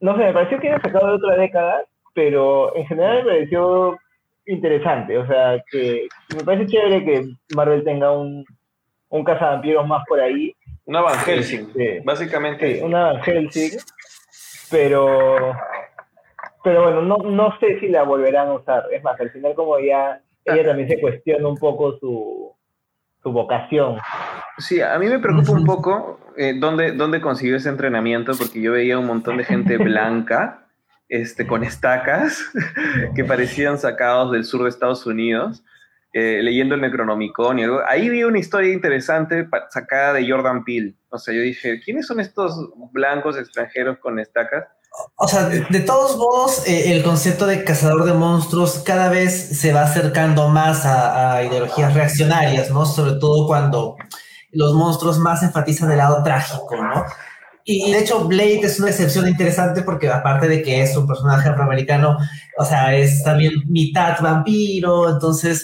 no sé, me pareció que era sacado de otra década, pero en general me pareció interesante. O sea, que me parece chévere que Marvel tenga un, un cazavampiros más por ahí. Una Van Helsing, este, básicamente. Sí, una Van Helsing, pero pero bueno, no, no sé si la volverán a usar. Es más, al final como ya ella también se cuestiona un poco su, su vocación. Sí, a mí me preocupa un poco, eh, ¿dónde, ¿dónde consiguió ese entrenamiento? Porque yo veía un montón de gente blanca, este, con estacas, que parecían sacados del sur de Estados Unidos, eh, leyendo el Necronomicon y algo. Ahí vi una historia interesante sacada de Jordan Peele. O sea, yo dije, ¿quiénes son estos blancos extranjeros con estacas? O sea, de, todos modos, eh, el concepto de cazador de monstruos cada vez se va acercando más a, ideologías reaccionarias, ¿no? Sobre todo cuando los monstruos más enfatizan el lado trágico, ¿no? Y, de hecho, Blade es una excepción interesante porque aparte de que es un personaje afroamericano, o sea, es también mitad vampiro, entonces,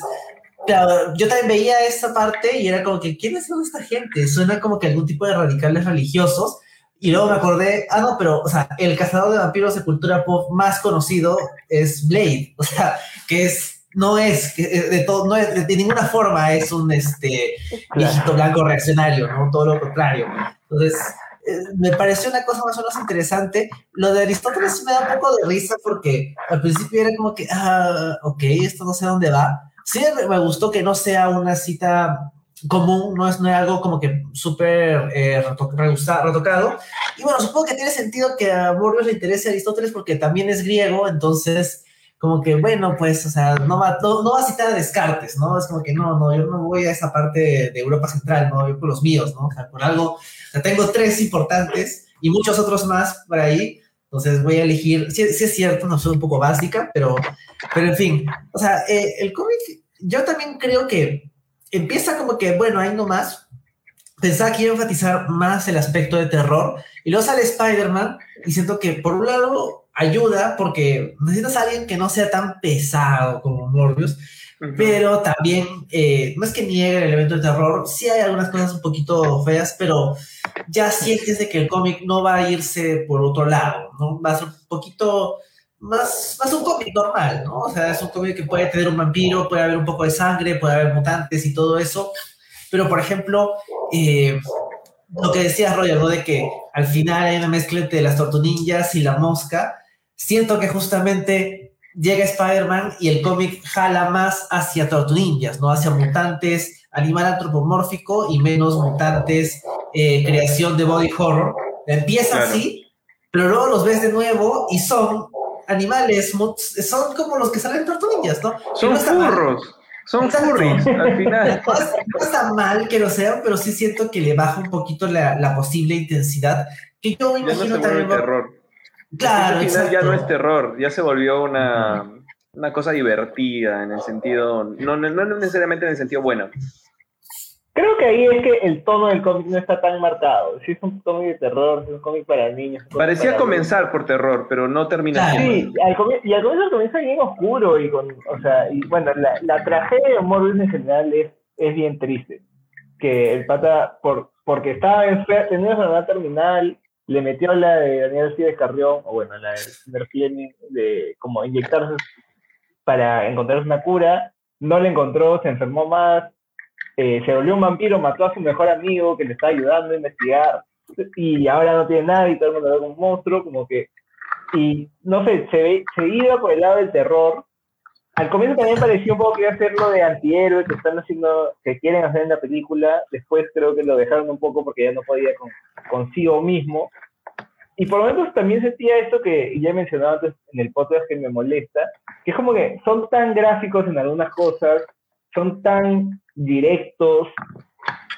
yo también veía esa parte y era como que, ¿quiénes son esta gente? Suena como que algún tipo de radicales religiosos y luego me acordé, ah, no, pero, o sea, el cazador de vampiros de cultura pop más conocido es Blade, o sea, que es, no es, eh, de todo, no es, de ninguna forma es un, este, viejito blanco reaccionario, ¿no? Todo lo contrario. Entonces, eh, me pareció una cosa más o menos interesante. Lo de Aristóteles me da un poco de risa porque al principio era como que, ah, ok, esto no sé dónde va. Sí, me gustó que no sea una cita común, no es, no es algo como que súper eh, retocado. Y bueno, supongo que tiene sentido que a Morbius le interese a Aristóteles porque también es griego, entonces como que bueno, pues, o sea, no va, no, va a citar a Descartes, ¿no? Es como que no, no, yo no voy a esa parte de Europa Central, no, yo con los míos, ¿no? O sea, por algo, o sea, tengo tres importantes y muchos otros más por ahí, entonces voy a elegir, sí, es cierto, no soy un poco básica, pero, pero en fin, o sea, eh, el cómic, yo también creo que empieza como que, bueno, ahí nomás. Pensaba que iba a enfatizar más el aspecto de terror. Y luego sale Spider-Man y siento que por un lado ayuda porque necesitas a alguien que no sea tan pesado como Morbius. Pero también, eh, no es que niegue el elemento de terror, sí hay algunas cosas un poquito feas, pero ya sientes de que el cómic no va a irse por otro lado, ¿no? Va a ser un poquito más, más un cómic normal, ¿no? O sea, es un cómic que puede tener un vampiro, puede haber un poco de sangre, puede haber mutantes y todo eso. Pero, por ejemplo, eh, lo que decías, Roger, ¿no? De que al final hay una mezcla entre las tortunillas y la mosca. Siento que justamente llega Spider-Man y el cómic jala más hacia tortunillas, ¿no? Hacia mutantes, animal antropomórfico y menos mutantes, eh, creación de body horror. Empieza así, pero luego los ves de nuevo y son animales, son como los que salen tortugas, ¿no? Son furros. Son furries, al final. No, está mal que lo sean, pero sí siento que le baja un poquito la, posible intensidad. Que yo me imagino no terror. Claro, al final ya no es terror, ya se volvió una, una cosa divertida en el sentido, no, no necesariamente en el sentido bueno. Creo que ahí es que el tono del cómic no está tan marcado. Si es un cómic de terror, si es un cómic para niños. Parecía comenzar por terror, pero no termina Sí, y al comienzo comienza bien oscuro y con, o sea, y bueno, la, la tragedia de Morbius en general es, es bien triste. Que el pata, por, porque estaba enfermo, tenía una enfermedad terminal, le metió la de Daniel de Carrión, o bueno, la de de como inyectarse para encontrar una cura, no le encontró, se enfermó más, eh, se volvió un vampiro, mató a su mejor amigo que le estaba ayudando a investigar y ahora no tiene nada y todo el mundo lo ve como un monstruo, como que, y no sé, se, ve, se iba por el lado del terror. Al comienzo también parecía un poco que iba a hacerlo de antihéroe que están haciendo, que quieren hacer en la película, después creo que lo dejaron un poco porque ya no podía con, consigo mismo. Y por lo menos también sentía esto que ya he mencionado antes en el podcast que me molesta, que es como que son tan gráficos en algunas cosas, son tan directos,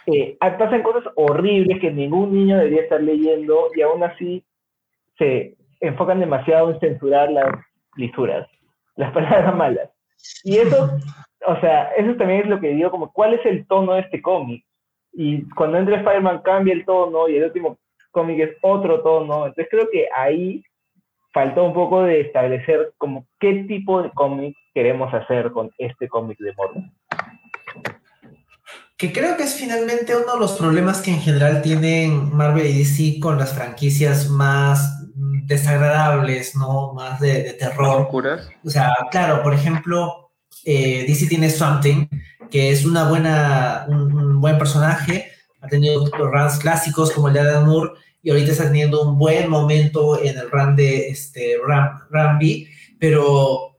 eh, pasan cosas horribles que ningún niño debería estar leyendo y aún así se enfocan demasiado en censurar las lisuras, las palabras malas. Y eso, o sea, eso también es lo que digo, como cuál es el tono de este cómic. Y cuando entra Spider-Man cambia el tono y el último cómic es otro tono. Entonces creo que ahí faltó un poco de establecer como qué tipo de cómic queremos hacer con este cómic de Mortal que creo que es finalmente uno de los problemas que en general tienen Marvel y DC con las franquicias más desagradables, ¿no? Más de, terror. O sea, claro, por ejemplo, eh, DC tiene Something, que es una buena, un, buen personaje, ha tenido runs clásicos como el de Adam Moore, y ahorita está teniendo un buen momento en el run de este, Ram, Rambi, pero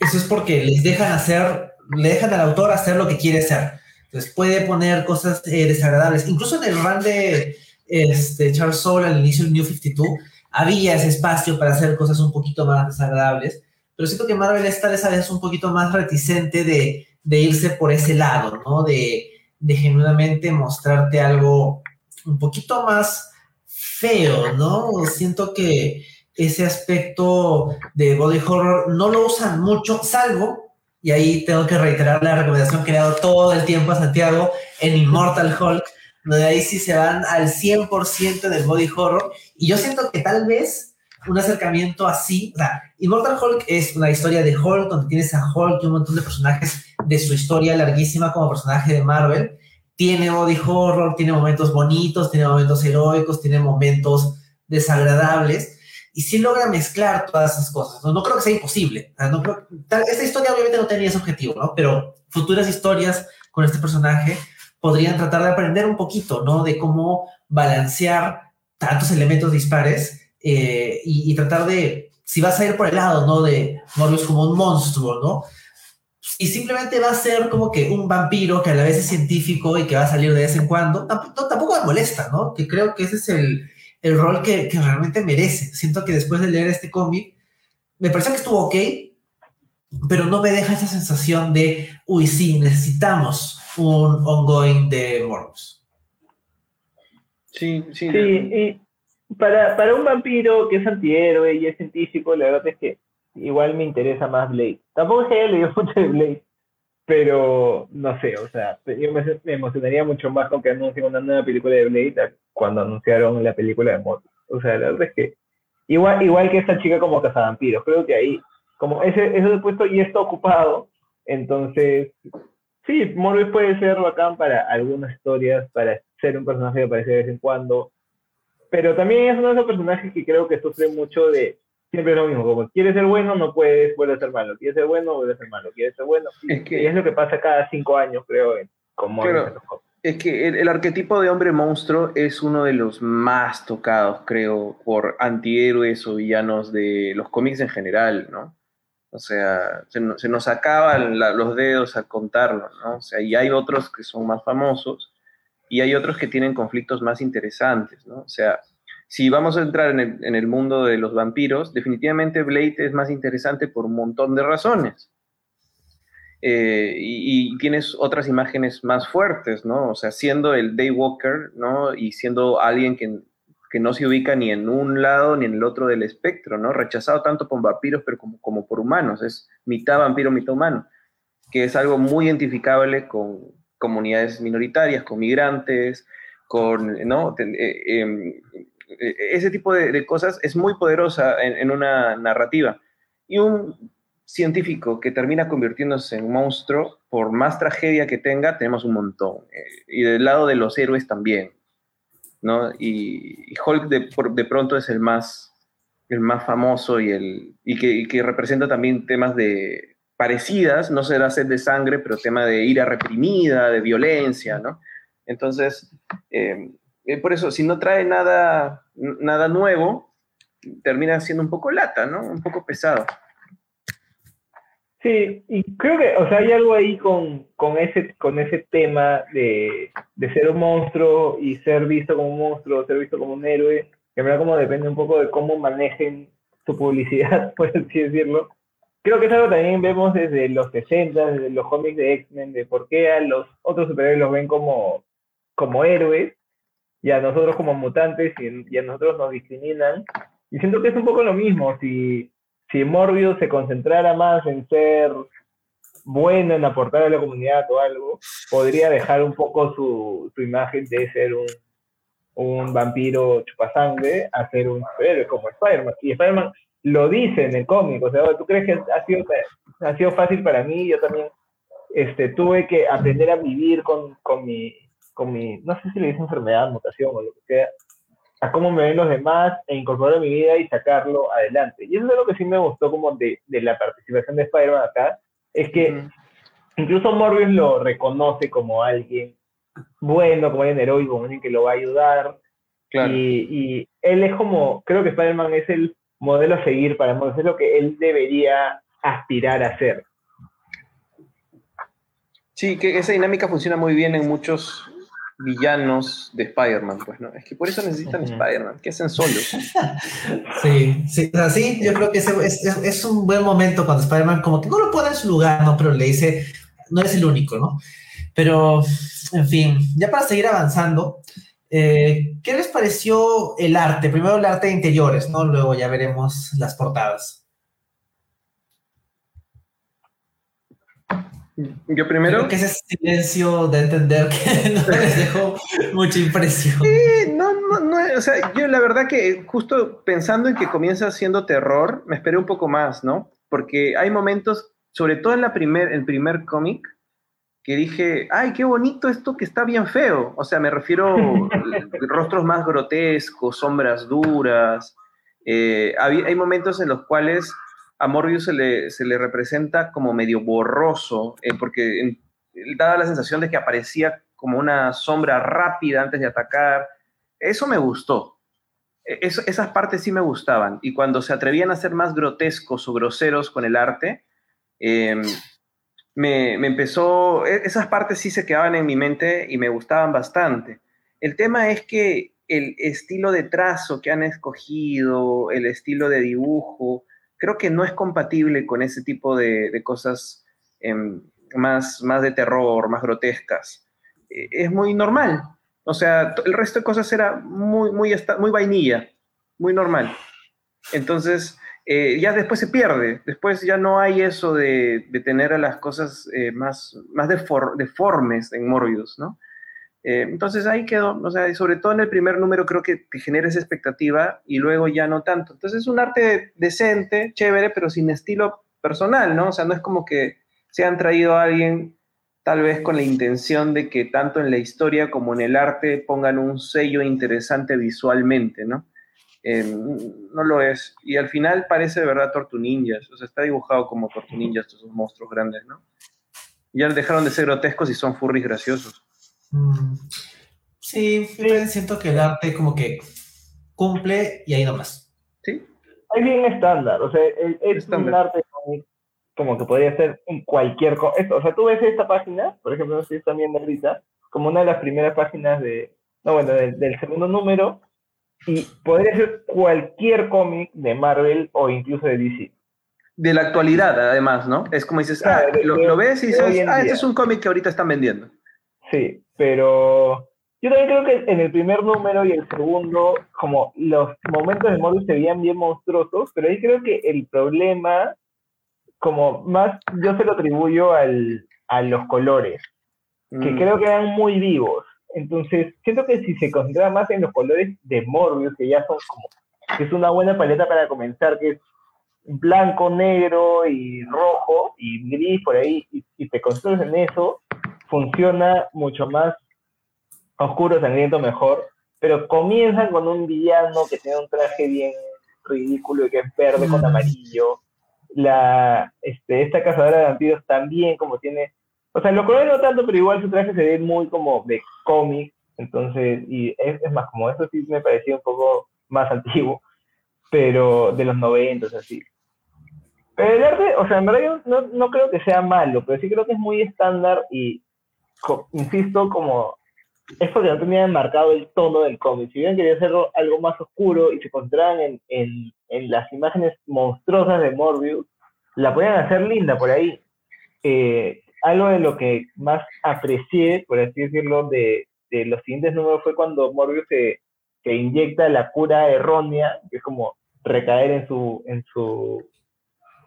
eso es porque les dejan hacer, le dejan al autor hacer lo que quiere hacer. Entonces puede poner cosas eh, desagradables. Incluso en el run de este, Charles Soule al inicio del New 52, había ese espacio para hacer cosas un poquito más desagradables, pero siento que Marvel está esa vez un poquito más reticente de, de irse por ese lado, ¿no? De, de genuinamente mostrarte algo un poquito más feo, ¿no? Siento que ese aspecto de body horror no lo usan mucho, salvo, y ahí tengo que reiterar la recomendación que he dado todo el tiempo a Santiago en Immortal Hulk, donde ahí sí se van al 100% del body horror, y yo siento que tal vez un acercamiento así, o sea, Immortal Hulk es una historia de Hulk, donde tienes a Hulk y un montón de personajes de su historia larguísima como personaje de Marvel, tiene body horror, tiene momentos bonitos, tiene momentos heroicos, tiene momentos desagradables, y sí logra mezclar todas esas cosas. No, creo que sea imposible. No esta historia obviamente no tenía ese objetivo, ¿no? Pero futuras historias con este personaje podrían tratar de aprender un poquito, ¿no? De cómo balancear tantos elementos dispares eh, y, tratar de, si vas a ir por el lado, ¿no? De Morbius como un monstruo, ¿no? Y simplemente va a ser como que un vampiro que a la vez es científico y que va a salir de vez en cuando, tampoco, tampoco me molesta, ¿no? Que creo que ese es el, el rol que, que, realmente merece. Siento que después de leer este cómic, me parece que estuvo ok, pero no me deja esa sensación de, uy, sí, necesitamos un ongoing de Morbius. Sí, sí. Sí, y para, para un vampiro que es antihéroe y es científico, la verdad es que igual me interesa más Blade. Tampoco es que haya leído mucho de Blade, pero no sé, o sea, yo me, emocionaría mucho más con que anuncien una nueva película de Blade cuando anunciaron la película de Morbius. O sea, la verdad es que igual, igual que esta chica como cazavampiros, creo que ahí, como ese, ese puesto ya está ocupado, entonces, sí, Morbius puede ser bacán para algunas historias, para ser un personaje que aparece de vez en cuando, pero también es uno de esos personajes que creo que sufre mucho de siempre es lo mismo, como quieres ser bueno, no puedes, vuelve a ser malo, quieres ser bueno, vuelve a ser malo, quieres ser bueno. Es que, y es lo que pasa cada cinco años, creo, en, como Es que el, arquetipo de hombre monstruo es uno de los más tocados, creo, por antihéroes o villanos de los cómics en general, ¿no? O sea, se, se nos acaban los dedos a contarlo, ¿no? O sea, y hay otros que son más famosos y hay otros que tienen conflictos más interesantes, ¿no? O sea, si vamos a entrar en el, mundo de los vampiros, definitivamente Blade es más interesante por un montón de razones. Eh, y, tienes otras imágenes más fuertes, ¿no? O sea, siendo el Daywalker, ¿no? Y siendo alguien que, que, no se ubica ni en un lado ni en el otro del espectro, ¿no? Rechazado tanto por vampiros, pero como, como por humanos. Es mitad vampiro, mitad humano, que es algo muy identificable con comunidades minoritarias, con migrantes, con, ¿no? Eh, em, ese tipo de, cosas es muy poderosa en, una narrativa. Y un científico que termina convirtiéndose en monstruo, por más tragedia que tenga, tenemos un montón. Eh, y del lado de los héroes también. ¿no? Y, Hulk de, pronto es el más, el más famoso y, el, y que, representa también temas de parecidas, no será sed de sangre, pero tema de ira reprimida, de violencia, ¿no? Entonces, eh, eh, por eso, si no trae nada, nada nuevo, termina siendo un poco lata, ¿no? Un poco pesado. Sí, y creo que, o sea, hay algo ahí con, con, ese, con ese tema de, de, ser un monstruo y ser visto como un monstruo, ser visto como un héroe, que en verdad como depende un poco de cómo manejen su publicidad, por así decirlo. Creo que es algo también vemos desde los 60, desde los cómics de X-Men, de por qué a los otros superhéroes los ven como, como héroes, y a nosotros como mutantes y, a nosotros nos discriminan. Y siento que es un poco lo mismo, si, si Morbius se concentrara más en ser bueno, en aportar a la comunidad o algo, podría dejar un poco su, su imagen de ser un, un vampiro chupasangre a ser un superhéroe como Spider-Man. Y Spider-Man lo dice en el cómic, o sea, ¿tú crees que ha sido, ha sido fácil para mí? Yo también este, tuve que aprender a vivir con, con mi con mi, no sé si le dice enfermedad, mutación o lo que sea, a cómo me ven los demás e incorporar a mi vida y sacarlo adelante. Y eso es lo que sí me gustó como de, de la participación de Spider-Man acá, es que incluso Morbius lo reconoce como alguien bueno, como alguien heroico, como alguien que lo va a ayudar. Y, y, él es como, creo que Spider-Man es el modelo a seguir para Morbius, es lo que él debería aspirar a ser. Sí, que esa dinámica funciona muy bien en muchos villanos de Spider-Man, pues, ¿no? Es que por eso necesitan Spider-Man, que hacen solos. sí, sí, o yo creo que es, un buen momento cuando Spider-Man como que no lo pone en su lugar, ¿no? Pero le dice, no es el único, ¿no? Pero, en fin, ya para seguir avanzando, eh, ¿qué les pareció el arte? Primero el arte de interiores, ¿no? Luego ya veremos las portadas. Yo primero. Creo que ese silencio de entender que no les dejó mucha impresión. Sí, no, no, no, o sea, yo la verdad que justo pensando en que comienza siendo terror, me esperé un poco más, ¿no? Porque hay momentos, sobre todo en la primer, el primer cómic, que dije, ay, qué bonito esto que está bien feo. O sea, me refiero rostros más grotescos, sombras duras. Eh, hay, hay momentos en los cuales a Morbius se le, se le representa como medio borroso, eh, porque daba la sensación de que aparecía como una sombra rápida antes de atacar. Eso me gustó. E, esas partes sí me gustaban. Y cuando se atrevían a ser más grotescos o groseros con el arte, em, me, me, empezó, e, esas partes sí se quedaban en mi mente y me gustaban bastante. El tema es que el estilo de trazo que han escogido, el estilo de dibujo, creo que no es compatible con ese tipo de, cosas em, más, más de terror, más grotescas. E, es muy normal. O sea, el resto de cosas era muy, muy, muy vainilla, muy normal. Entonces, eh, ya después se pierde. Después ya no hay eso de, tener a las cosas eh, más, más deformes en Morbius, ¿no? Eh, entonces ahí quedó, o sea, sobre todo en el primer número creo que te genera esa expectativa y luego ya no tanto. Entonces es un arte decente, chévere, pero sin estilo personal, ¿no? O sea, no es como que se han traído a alguien tal vez con la intención de que tanto en la historia como en el arte pongan un sello interesante visualmente, ¿no? Eh, no lo es. Y al final parece de verdad Tortuninjas, o sea, está dibujado como Tortuninjas, estos monstruos grandes, ¿no? Ya dejaron de ser grotescos y son furries graciosos. Mm, sí, siento que el arte como que cumple y ahí nomás. Sí. Es bien estándar, o sea, es, un arte como que podría ser cualquier cosa. O sea, tú ves esta página, por ejemplo, no estoy viendo ahorita, como una de las primeras páginas de, no, bueno, del, segundo número, y podría ser cualquier cómic de Marvel o incluso de DC. De la actualidad, además, ¿no? Es como dices, ah, lo, ves y dices, ah, este es un cómic que ahorita están vendiendo. Sí, pero yo también creo que en el primer número y el segundo, como los momentos de Morbius se veían bien monstruosos, pero ahí creo que el problema, como más yo se lo atribuyo al, a los colores, que mm. creo que eran muy vivos. Entonces, siento que si se concentra más en los colores de Morbius, que ya son como, que es una buena paleta para comenzar, que es blanco, negro y rojo y gris por ahí, y, y te concentras en eso, funciona mucho más oscuro, sangriento, mejor, pero comienzan con un villano que tiene un traje bien ridículo y que es verde con mm. amarillo. La, este, esta cazadora de vampiros también como tiene, o sea, lo colores no tanto, pero igual su traje se ve muy como de cómic, entonces, y es, es, más como eso sí me parecía un poco más antiguo, pero de los 90, así. Pero el arte, o sea, en verdad yo no, no creo que sea malo, pero sí creo que es muy estándar y insisto, como es porque no tenían marcado el tono del cómic. Si bien quería hacerlo algo más oscuro y se concentraban en, en, en, las imágenes monstruosas de Morbius, la podían hacer linda por ahí. Eh, algo de lo que más aprecié, por así decirlo, de, de los siguientes números fue cuando Morbius se, se, inyecta la cura errónea, que es como recaer en su, en su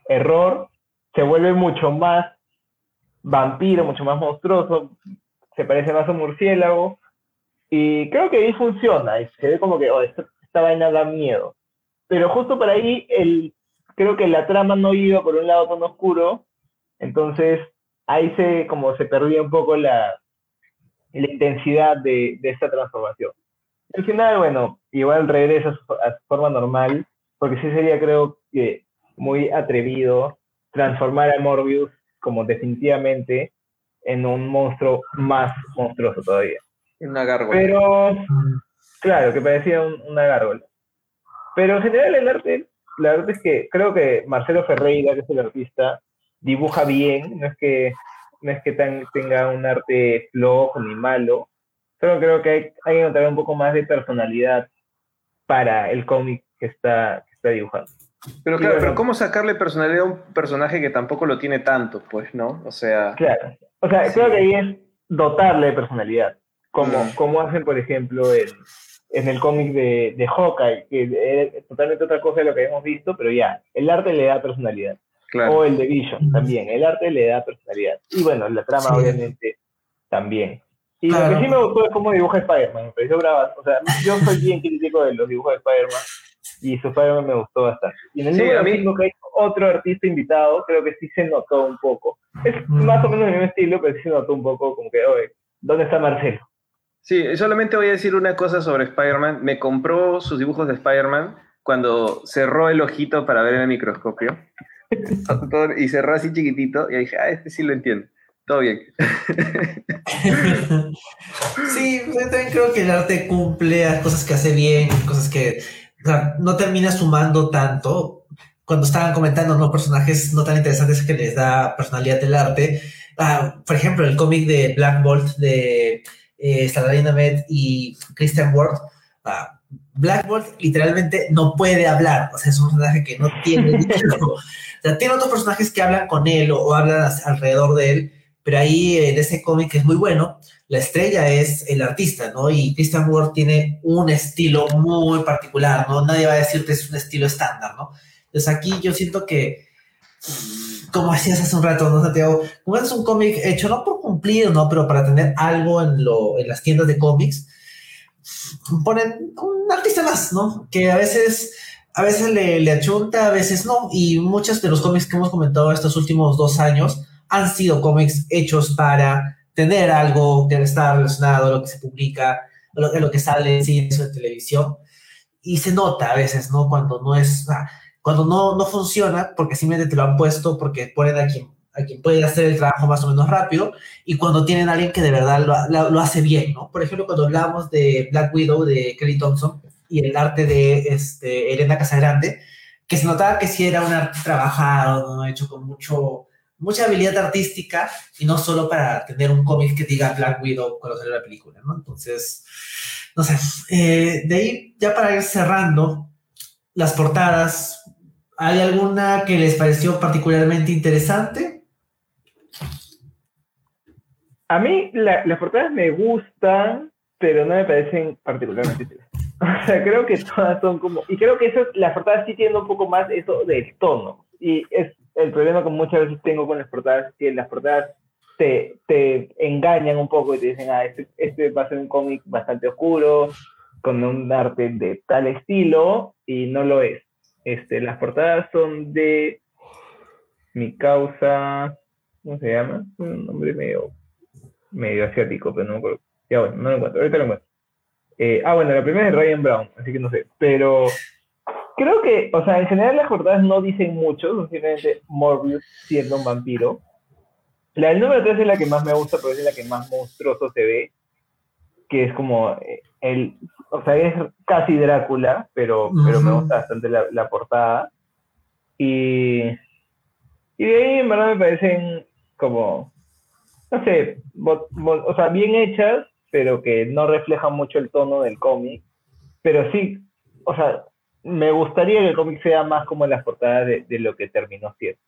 error, se vuelve mucho más vampiro, mucho más monstruoso, se parece más a un murciélago, y creo que ahí funciona, se ve como que, oh, esta, vaina da miedo. Pero justo por ahí, el, creo que la trama no iba por un lado tan oscuro, entonces ahí se, como se perdía un poco la, la intensidad de, de esta transformación. Al final, bueno, igual regresa a su, a su forma normal, porque sí sería, creo que, muy atrevido transformar a Morbius como definitivamente en un monstruo más monstruoso todavía. Una gárgola. Pero, claro, que parecía una gárgola. Pero en general el arte, la verdad es que creo que Marcelo Ferreira, que es el artista, dibuja bien, no es que, no es que tenga un arte flojo ni malo, Solo creo que hay, hay que encontrar un poco más de personalidad para el cómic que está, que está dibujando. Pero claro, pero ¿cómo sacarle personalidad a un personaje que tampoco lo tiene tanto, pues, no? O sea... Claro. O sea, creo que ahí es dotarle de personalidad. Como, mm. como hacen, por ejemplo, en, en el cómic de, de Hawkeye, que es totalmente otra cosa de lo que hemos visto, pero ya, el arte le da personalidad. O el de Vision también, el arte le da personalidad. Y bueno, la trama obviamente también. Y lo que sí me gustó es cómo dibuja Spider-Man, me pareció. O sea, yo soy bien crítico de los dibujos de Spider-Man y su Spider-Man me gustó bastante. Y en el sí, mí... que hay otro artista invitado, creo que sí se notó un poco. Es mm. más o menos el mismo estilo, pero sí se notó un poco como que, oye, ¿dónde está Marcelo? Sí, solamente voy a decir una cosa sobre Spider-Man. Me compró sus dibujos de Spider-Man cuando cerró el ojito para ver en el microscopio. y cerró así chiquitito y dije, ah, este sí lo entiendo. Todo bien. sí, yo también creo que el arte cumple a cosas que hace bien, cosas que no termina sumando tanto. Cuando estaban comentando ¿no? personajes no tan interesantes que les da personalidad del arte. Ah, por ejemplo, el cómic de Black Bolt de eh, Saladin Ahmed y Christian Ward. Ah, Black Bolt literalmente no puede hablar, o sea, es un personaje que no tiene o sea, tiene otros personajes que hablan con él o, hablan alrededor de él, pero ahí en ese cómic es muy bueno, la estrella es el artista, ¿no? Y Christian Ward tiene un estilo muy particular, ¿no? Nadie va a decirte es un estilo estándar, ¿no? Entonces aquí yo siento que, como decías hace un rato, ¿no, Santiago? Como es un cómic hecho no por cumplir, ¿no? Pero para tener algo en, lo, en las tiendas de cómics, ponen un artista más, ¿no? Que a veces, a veces le, le achunta, a veces no. Y muchos de los cómics que hemos comentado estos últimos dos años han sido cómics hechos para tener algo que está relacionado a lo que se publica, a lo, lo que sale en cine o en televisión. Y se nota a veces, ¿no? Cuando no es, cuando no, no funciona, porque simplemente te lo han puesto, porque ponen a quien, a quien puede hacer el trabajo más o menos rápido, y cuando tienen a alguien que de verdad lo, lo, hace bien, ¿no? Por ejemplo, cuando hablamos de Black Widow de Kelly Thompson y el arte de este, Elena Casagrande, que se notaba que sí era un arte trabajado, hecho con mucho mucha habilidad artística y no solo para tener un cómic que diga Black Widow cuando sale la película, ¿no? Entonces, no sé, eh, de ahí ya para ir cerrando, las portadas, ¿hay alguna que les pareció particularmente interesante? A mí las portadas me gustan, pero no me parecen particularmente interesantes. O sea, creo que todas son como... Y creo que eso, las portadas sí tienen un poco más eso del tono. Y es el problema que muchas veces tengo con las portadas es que las portadas te, te engañan un poco y te dicen, ah, este, este va a ser un cómic bastante oscuro, con un arte de tal estilo, y no lo es. Este, las portadas son de mi causa, ¿cómo se llama? Un nombre medio, medio asiático, pero no me acuerdo. Ya bueno, no lo encuentro, ahorita lo encuentro. Eh, ah, bueno, la primera es Ryan Brown, así que no sé, pero creo que, o sea, en general las portadas no dicen mucho, simplemente Morbius siendo un vampiro. La del número 3 es la que más me gusta, pero es la que más monstruoso se ve, que es como eh, el, o sea, es casi Drácula, pero, pero me gusta bastante la, portada. Y, y de ahí en verdad me parecen como, no sé, o sea, bien hechas, pero que no reflejan mucho el tono del cómic. Pero sí, o sea, me gustaría que el cómic sea más como las portadas de, lo que terminó siendo.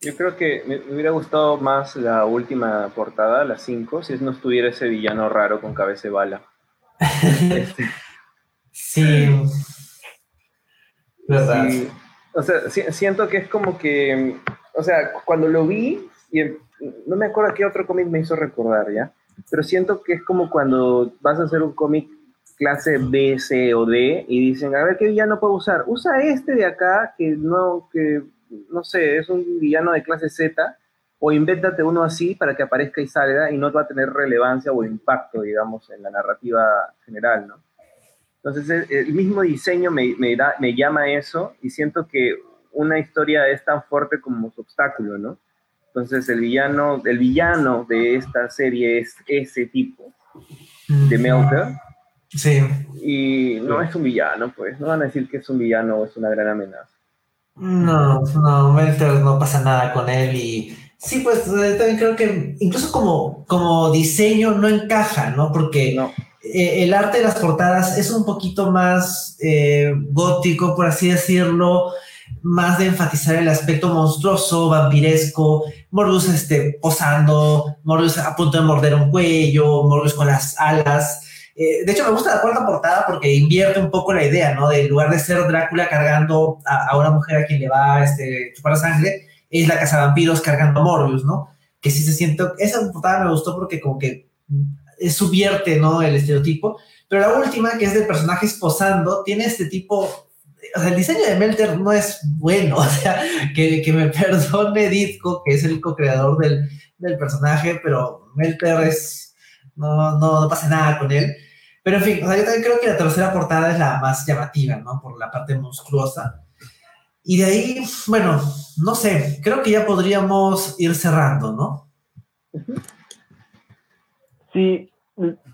Yo creo que me hubiera gustado más la última portada, la 5, si no estuviera ese villano raro con cabeza de bala. sí. ¿Verdad? o sea, siento que es como que, o sea, cuando lo vi, y no me acuerdo qué otro cómic me hizo recordar, ¿ya? Pero siento que es como cuando vas a hacer un cómic clase B, C o D y dicen, a ver qué villano puedo usar. Usa este de acá, que no, que no sé, es un villano de clase Z, o invéntate uno así para que aparezca y salga y no va a tener relevancia o impacto, digamos, en la narrativa general, ¿no? Entonces, el mismo diseño me, me, da, me llama eso y siento que una historia es tan fuerte como su obstáculo, ¿no? Entonces, el villano, el villano de esta serie es ese tipo de Melter Sí. Y no es un villano, pues. No van a decir que es un villano o es una gran amenaza. No, no, Melter no pasa nada con él y Sí, pues también creo que incluso como, como diseño no encaja, ¿no? Porque eh, el arte de las portadas es un poquito más eh, gótico, por así decirlo, más de enfatizar el aspecto monstruoso, vampiresco, Morbius este, posando, Morbius a punto de morder un cuello, Morbius con las alas. Eh, de hecho, me gusta la cuarta portada porque invierte un poco la idea, ¿no? De en lugar de ser Drácula cargando a, una mujer a quien le va a este, chupar sangre, es la casa de vampiros cargando a Morbius, ¿no? Que sí se siente, esa portada me gustó porque como que subvierte, ¿no? El estereotipo. Pero la última, que es de personajes posando, tiene este tipo, o sea, el diseño de Melter no es bueno, o sea, que, que me perdone Ditko, que es el co-creador del, del, personaje, pero Melter es, no, no, no pasa nada con él. Pero en fin, o sea, yo también creo que la tercera portada es la más llamativa, ¿no? Por la parte monstruosa. Y de ahí, bueno, no sé, creo que ya podríamos ir cerrando, ¿no? Sí,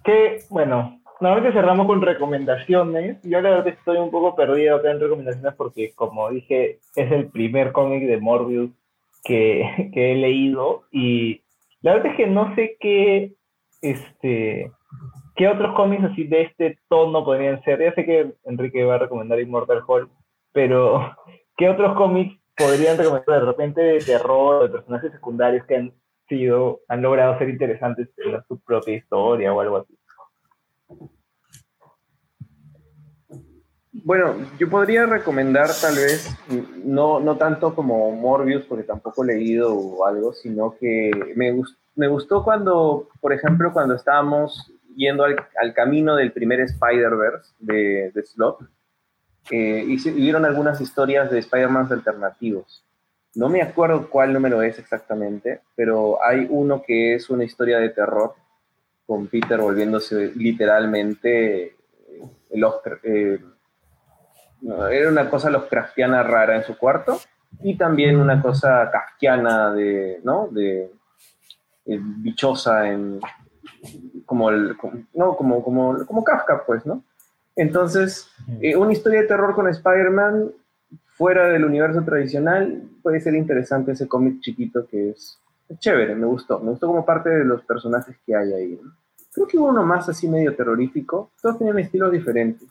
que, bueno, normalmente cerramos con recomendaciones. Yo la verdad estoy un poco perdido acá en recomendaciones porque, como dije, es el primer cómic de Morbius que, que, he leído y la verdad es que no sé qué, este, qué otros cómics así de este tono podrían ser. Ya sé que Enrique va a recomendar Immortal Hulk, pero ¿qué otros cómics podrían recomendar de repente de terror, de personajes secundarios que han sido, han logrado ser interesantes en su propia historia o algo así? Bueno, yo podría recomendar tal vez, no, no tanto como Morbius, porque tampoco he leído o algo, sino que me, me gustó cuando, por ejemplo, cuando estábamos yendo al, al camino del primer Spider-Verse de, de Slot, eh, y, vieron algunas historias de Spider-Man alternativos. No me acuerdo cuál número es exactamente, pero hay uno que es una historia de terror con Peter volviéndose literalmente eh, el Oscar. Eh, era una cosa Lovecraftiana rara en su cuarto y también una cosa kafkiana de, ¿no? De, bichosa en como el, no, como, como, como Kafka, pues, ¿no? Entonces, eh, una historia de terror con Spider-Man fuera del universo tradicional puede ser interesante ese cómic chiquito que es, chévere, me gustó. Me gustó como parte de los personajes que hay ahí. Creo que hubo uno más así medio terrorífico. Todos tenían estilos diferentes.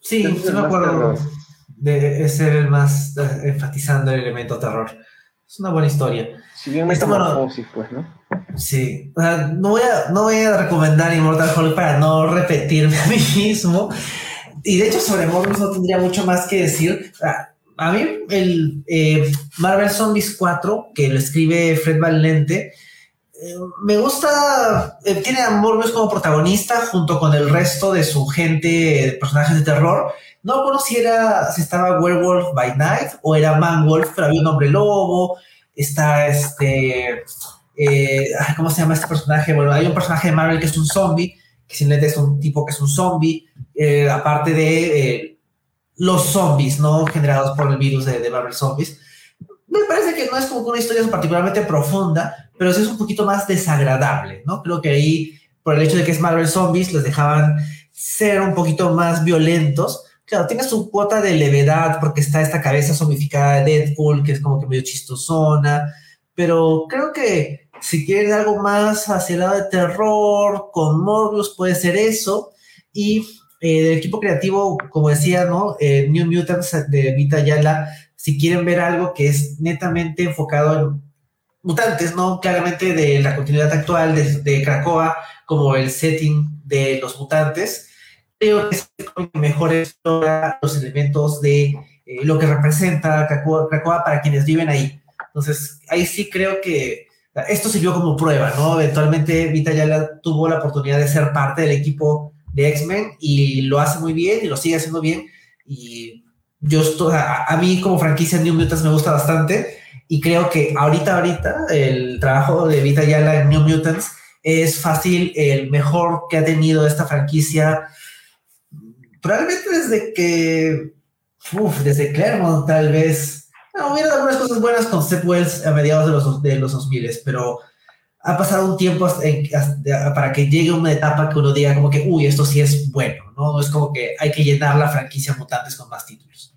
Sí, sí me acuerdo de ser el más eh, enfatizando el elemento terror. Es una buena historia. Si bien metamorfosis, pues, ¿no? Sí, no, voy a, no voy a recomendar Immortal Hulk para no repetirme a mí mismo. Y de hecho, sobre Morbius no tendría mucho más que decir. A mí, el eh, Marvel Zombies 4, que lo escribe Fred Valente, eh, me gusta. Eh, tiene a Morbius como protagonista junto con el resto de su gente de personajes de terror. No conociera si estaba Werewolf by Night o era Manwolf, pero había un hombre lobo. Está este eh, ¿cómo se llama este personaje? Bueno, hay un personaje de Marvel que es un zombie, que simplemente es un tipo que es un zombie, eh, aparte de eh, los zombies, ¿no? Generados por el virus de, Marvel Zombies. Me parece que no es como una historia particularmente profunda, pero sí es un poquito más desagradable, ¿no? Creo que ahí, por el hecho de que es Marvel Zombies, les dejaban ser un poquito más violentos. Claro, tiene su cuota de levedad porque está esta cabeza zombificada de Deadpool, que es como que medio chistosona, pero creo que si quieren algo más hacia el lado de terror, con Morbius puede ser eso. Y eh, del equipo creativo, como decía, ¿no? Eh, New Mutants de Vita Yala, si quieren ver algo que es netamente enfocado en mutantes, ¿no? Claramente de la continuidad actual de, de Krakoa, como el setting de los mutantes, creo que es mejor explora los elementos de eh, lo que representa Krakoa, Krakoa para quienes viven ahí. Entonces, ahí sí creo que esto sirvió como prueba, ¿no? Eventualmente Vita ya tuvo la oportunidad de ser parte del equipo de X-Men y lo hace muy bien y lo sigue haciendo bien. Y yo, a, a mí como franquicia New Mutants me gusta bastante y creo que ahorita, ahorita, el trabajo de Vita Yala en New Mutants es fácil, el mejor que ha tenido esta franquicia, probablemente desde que, uf, desde Claremont tal vez, no, hubiera algunas cosas buenas con Seth Wells a mediados de los, de los 2000, pero ha pasado un tiempo para que llegue una etapa que uno diga como que, uy, esto sí es bueno, ¿no? No es como que hay que llenar la franquicia Mutantes con más títulos.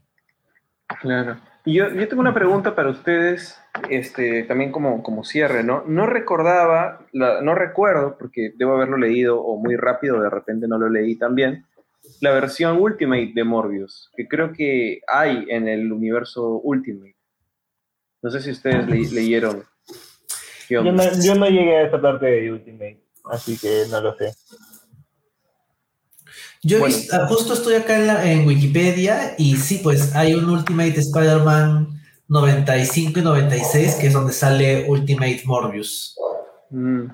Claro. Y yo, yo, tengo una pregunta para ustedes, este, también como, como cierre, ¿no? No recordaba, no recuerdo, porque debo haberlo leído o muy rápido, de repente no lo leí también, la versión Ultimate de Morbius, que creo que hay en el universo Ultimate. No sé si ustedes leyeron. Yo no, yo no llegué a esa parte de Ultimate, así que no lo sé. Yo ah, justo estoy acá en, Wikipedia y sí, pues hay un Ultimate Spider-Man 95 y 96 que es donde sale Ultimate Morbius. Mm.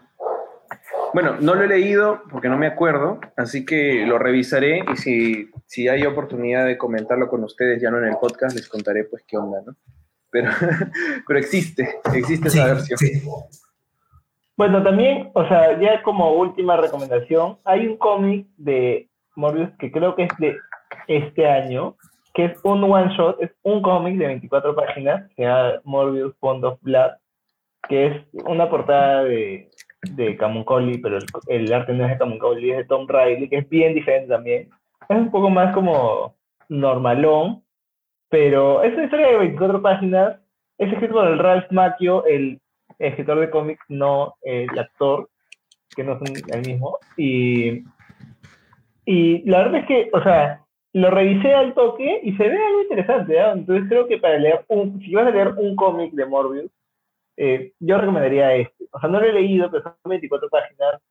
Bueno, no lo he leído porque no me acuerdo, así que lo revisaré y si, si hay oportunidad de comentarlo con ustedes, ya no en el podcast, les contaré pues qué onda, ¿no? Pero, pero existe, existe esa versión. Bueno, también, o sea, ya como última recomendación, hay un cómic de Morbius, que creo que es de este año, que es un one shot, es un cómic de 24 páginas, que se llama Morbius Pond of Blood, que es una portada de, de Camuncoli, pero el, arte no es de Camuncoli, es de Tom Riley, que es bien diferente también. Es un poco más como normalón, pero es una historia de 24 páginas, es escrito por el Ralph Macchio, el escritor de cómics, no el actor, que no son el mismo, y y la verdad es que, o sea, lo revisé al toque y se ve algo interesante, ¿eh? Entonces creo que para leer un, si vas a leer un cómic de Morbius, eh, yo recomendaría este. O sea, no lo he leído, pero son 24 páginas.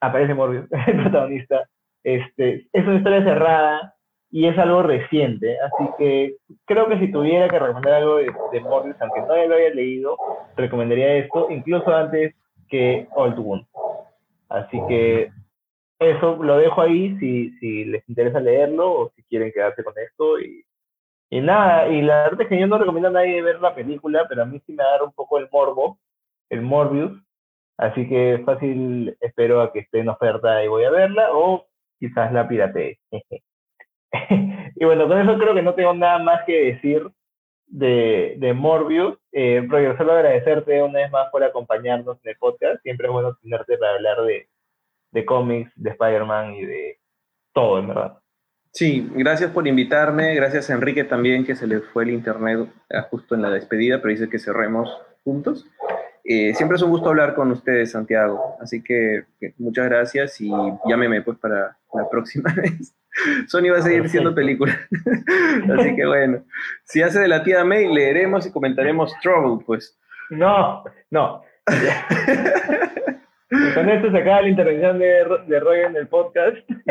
Aparece Morbius, el protagonista. Este, es una historia cerrada y es algo reciente. Así que creo que si tuviera que recomendar algo de, de Morbius, aunque no lo haya leído, recomendaría esto, incluso antes que to Wound. Así que eso lo dejo ahí si, si les interesa leerlo o si quieren quedarse con esto. Y, y nada, y la verdad es que yo no recomiendo a nadie ver la película, pero a mí sí me da un poco el morbo, el Morbius. Así que fácil, espero a que esté en oferta y voy a verla, o quizás la piratee. y bueno, con eso creo que no tengo nada más que decir de, de Morbius. Eh, Roger, solo agradecerte una vez más por acompañarnos en el podcast. Siempre es bueno tenerte para hablar de, de cómics, de Spider-Man y de todo, en verdad. Sí, gracias por invitarme, gracias a Enrique también, que se le fue el internet eh, justo en la despedida, pero dice que cerremos juntos. Eh, siempre es un gusto hablar con ustedes, Santiago, así que, muchas gracias y llámeme pues para la próxima vez. Sony va a seguir siendo película. así que bueno, si hace de la tía May, leeremos y comentaremos Trouble, pues. No, no. con esto se acaba la intervención de, de Roy en el podcast.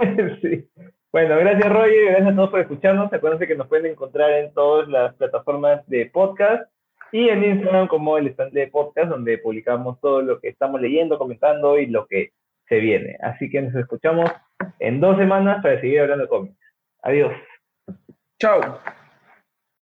Este, bueno, gracias Roy, gracias a todos por escucharnos. Acuérdense que nos pueden encontrar en todas las plataformas de podcast y en Instagram como el stand de podcast, donde publicamos todo lo que estamos leyendo, comentando y lo que se viene. Así que nos escuchamos en dos semanas para seguir hablando de cómics. Adiós. Chao.